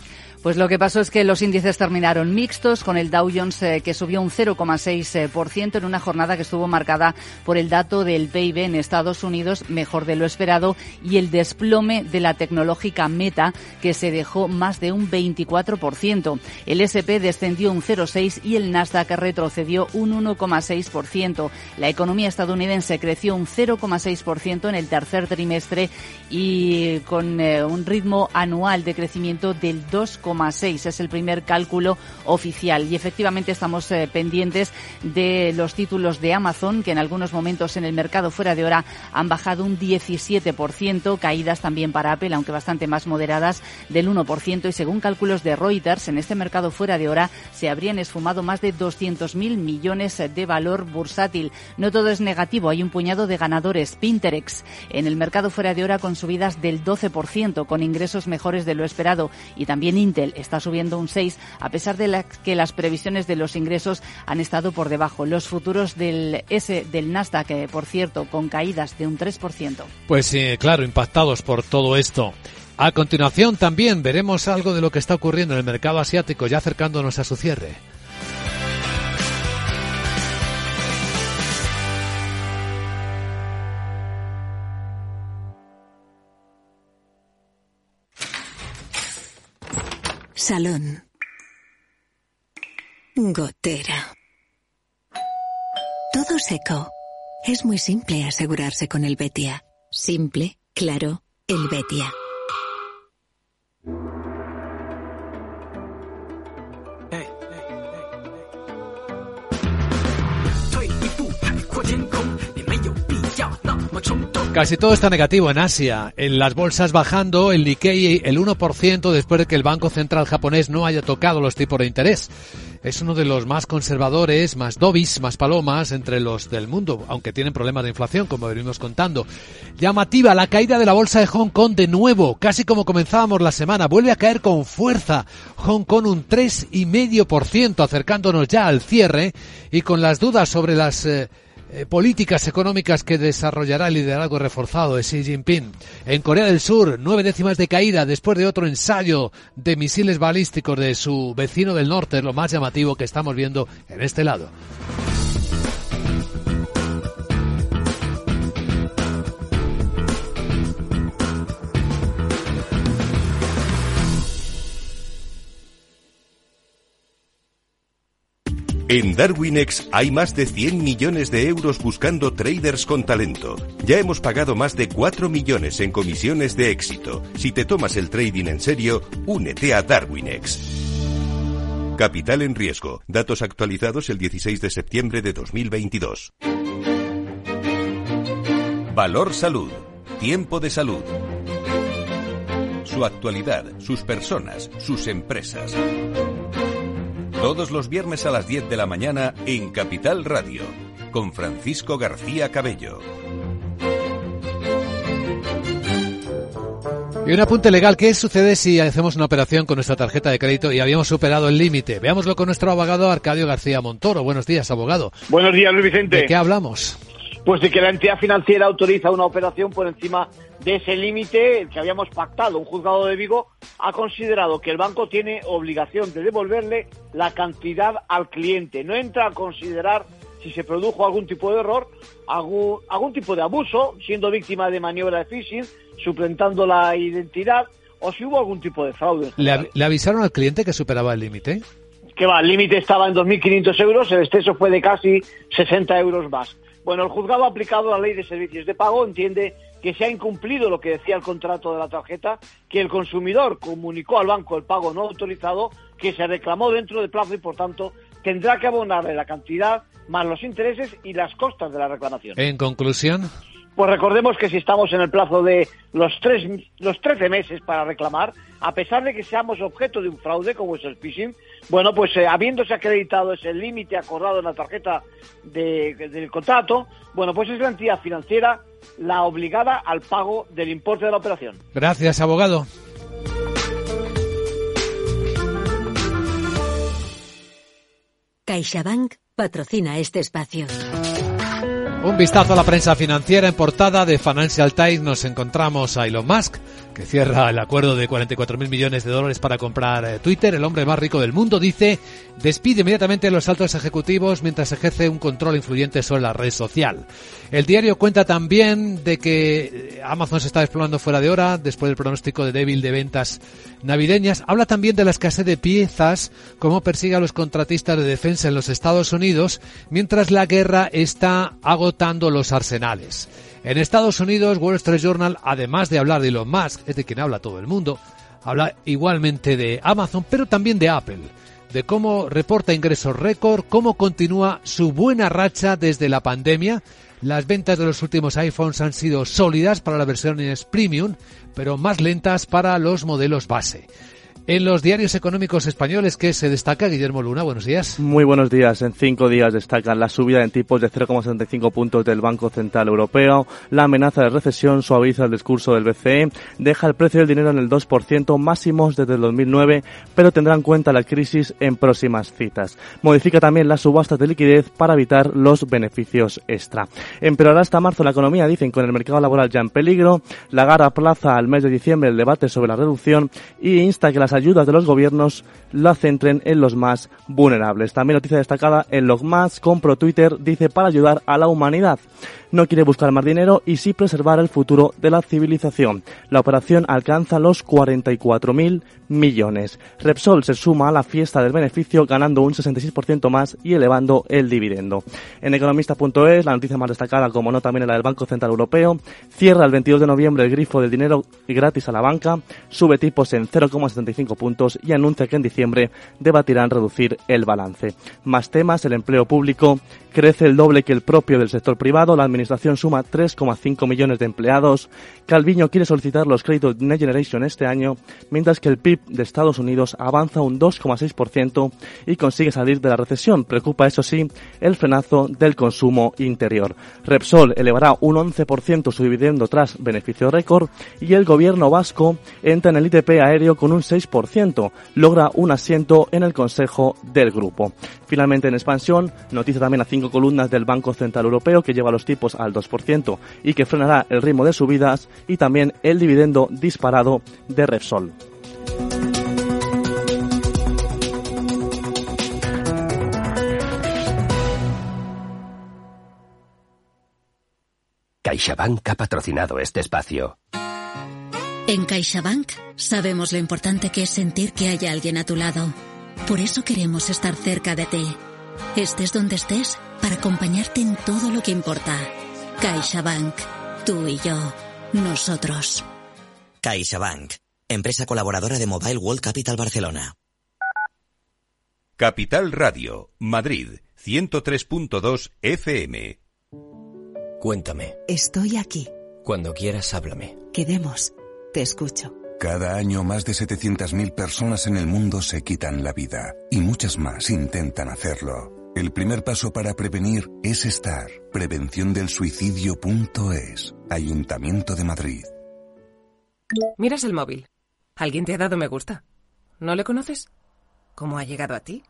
Pues lo que pasó es que los índices terminaron mixtos, con el Dow Jones eh, que subió un 0,6% en una jornada que estuvo marcada por el dato del PIB en Estados Unidos, mejor de lo esperado, y el desplome de la tecnológica Meta, que se dejó más de un 24%. El SP descendió un 0,6% y el Nasdaq retrocedió un 1,6%. La economía estadounidense creció un 0,6% en el tercer trimestre y con eh, un ritmo anual de crecimiento del 2,5%. Es el primer cálculo oficial. Y efectivamente estamos eh, pendientes de los títulos de Amazon, que en algunos momentos en el mercado fuera de hora han bajado un 17%, caídas también para Apple, aunque bastante más moderadas, del 1%. Y según cálculos de Reuters, en este mercado fuera de hora se habrían esfumado más de 200.000 millones de valor bursátil. No todo es negativo, hay un puñado de ganadores. Pinterex en el mercado fuera de hora con subidas del 12%, con ingresos mejores de lo esperado. Y también está subiendo un 6 a pesar de que las previsiones de los ingresos han estado por debajo. Los futuros del S del Nasdaq, eh, por cierto, con caídas de un 3%. Pues sí, claro, impactados por todo esto. A continuación también veremos algo de lo que está ocurriendo en el mercado asiático ya acercándonos a su cierre. Salón. Gotera. Todo seco. Es muy simple asegurarse con el Betia. Simple, claro, el Betia. Casi todo está negativo en Asia. En las bolsas bajando, el Nikkei el 1% después de que el Banco Central japonés no haya tocado los tipos de interés. Es uno de los más conservadores, más dobis, más palomas entre los del mundo, aunque tienen problemas de inflación, como venimos contando. Llamativa la caída de la bolsa de Hong Kong de nuevo, casi como comenzábamos la semana. Vuelve a caer con fuerza. Hong Kong un 3,5%, acercándonos ya al cierre y con las dudas sobre las... Eh, eh, políticas económicas que desarrollará el liderazgo reforzado de Xi Jinping. En Corea del Sur, nueve décimas de caída después de otro ensayo de misiles balísticos de su vecino del norte, lo más llamativo que estamos viendo en este lado. En Darwinex hay más de 100 millones de euros buscando traders con talento. Ya hemos pagado más de 4 millones en comisiones de éxito. Si te tomas el trading en serio, únete a Darwinex. Capital en riesgo. Datos actualizados el 16 de septiembre de 2022. Valor Salud. Tiempo de salud. Su actualidad, sus personas, sus empresas. Todos los viernes a las 10 de la mañana en Capital Radio, con Francisco García Cabello. Y un apunte legal, ¿qué sucede si hacemos una operación con nuestra tarjeta de crédito y habíamos superado el límite? Veámoslo con nuestro abogado Arcadio García Montoro. Buenos días, abogado. Buenos días, Luis Vicente. ¿De qué hablamos? Pues de que la entidad financiera autoriza una operación por encima de ese límite que habíamos pactado. Un juzgado de Vigo ha considerado que el banco tiene obligación de devolverle la cantidad al cliente. No entra a considerar si se produjo algún tipo de error, algún, algún tipo de abuso, siendo víctima de maniobra de phishing, suplantando la identidad, o si hubo algún tipo de fraude. ¿Le, avisaron al cliente que superaba el límite? Que va, el límite estaba en 2.500 euros, el exceso fue de casi 60 euros más. Bueno, el juzgado ha aplicado la ley de servicios de pago, entiende que se ha incumplido lo que decía el contrato de la tarjeta, que el consumidor comunicó al banco el pago no autorizado, que se reclamó dentro del plazo y por tanto tendrá que abonarle la cantidad más los intereses y las costas de la reclamación. En conclusión. Pues recordemos que si estamos en el plazo de los, tres, los 13 meses para reclamar, a pesar de que seamos objeto de un fraude como es el phishing, bueno, pues eh, habiéndose acreditado ese límite acordado en la tarjeta del contrato, bueno, pues es la entidad financiera la obligada al pago del importe de la operación. Gracias, abogado. CaixaBank patrocina este espacio. Un vistazo a la prensa financiera en portada de Financial Times. Nos encontramos a Elon Musk que cierra el acuerdo de 44 mil millones de dólares para comprar eh, Twitter. El hombre más rico del mundo dice despide inmediatamente a los altos ejecutivos mientras ejerce un control influyente sobre la red social. El diario cuenta también de que eh, Amazon se está desplomando fuera de hora después del pronóstico de débil de ventas navideñas. Habla también de la escasez de piezas, cómo persigue a los contratistas de defensa en los Estados Unidos, mientras la guerra está agotando los arsenales. En Estados Unidos, Wall Street Journal, además de hablar de Elon Musk, es de quien habla todo el mundo, habla igualmente de Amazon, pero también de Apple, de cómo reporta ingresos récord, cómo continúa su buena racha desde la pandemia. Las ventas de los últimos iPhones han sido sólidas para las versiones premium, pero más lentas para los modelos base. En los diarios económicos españoles, ¿qué se destaca? Guillermo Luna, buenos días. Muy buenos días. En cinco días destacan la subida en tipos de 0,75 puntos del Banco Central Europeo, la amenaza de recesión suaviza el discurso del BCE, deja el precio del dinero en el 2%, máximos desde el 2009, pero tendrá en cuenta la crisis en próximas citas. Modifica también las subastas de liquidez para evitar los beneficios extra. Empeorará hasta marzo la economía, dicen, con el mercado laboral ya en peligro. Lagarde aplaza al mes de diciembre el debate sobre la reducción y insta que las ayudas de los gobiernos la centren en los más vulnerables. También noticia destacada en Logmas, compro Twitter, dice para ayudar a la humanidad no quiere buscar más dinero y sí preservar el futuro de la civilización. La operación alcanza los 44.000 millones. Repsol se suma a la fiesta del beneficio ganando un 66% más y elevando el dividendo. En economista.es, la noticia más destacada, como no también la del Banco Central Europeo, cierra el 22 de noviembre el grifo del dinero gratis a la banca, sube tipos en 0,75 puntos y anuncia que en diciembre debatirán reducir el balance. Más temas, el empleo público crece el doble que el propio del sector privado, la administración suma 3,5 millones de empleados. Calviño quiere solicitar los créditos Next Generation este año, mientras que el PIB de Estados Unidos avanza un 2,6% y consigue salir de la recesión. Preocupa, eso sí, el frenazo del consumo interior. Repsol elevará un 11% su dividendo tras beneficio récord y el gobierno vasco entra en el ITP aéreo con un 6%. Logra un asiento en el Consejo del Grupo. Finalmente, en expansión, noticia también a cinco columnas del Banco Central Europeo que lleva los tipos al 2% y que frenará el ritmo de subidas y también el dividendo disparado de Repsol. CaixaBank ha patrocinado este espacio. En CaixaBank sabemos lo importante que es sentir que hay alguien a tu lado. Por eso queremos estar cerca de ti Estés donde estés, para acompañarte en todo lo que importa. CaixaBank. Tú y yo. Nosotros. CaixaBank. Empresa colaboradora de Mobile World Capital Barcelona. Capital Radio, Madrid, 103.2 FM. Cuéntame. Estoy aquí. Cuando quieras, háblame. Quedemos. Te escucho. Cada año más de 700.000 personas en el mundo se quitan la vida y muchas más intentan hacerlo. El primer paso para prevenir es estar. Prevención del suicidio.es. Ayuntamiento de Madrid. Miras el móvil. Alguien te ha dado me gusta. ¿No le conoces? ¿Cómo ha llegado a ti?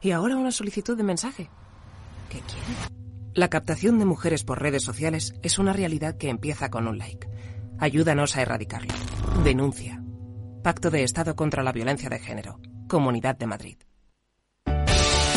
Y ahora una solicitud de mensaje. ¿Qué quiere? La captación de mujeres por redes sociales es una realidad que empieza con un like. Ayúdanos a erradicarlo. Denuncia. Pacto de Estado contra la Violencia de Género. Comunidad de Madrid.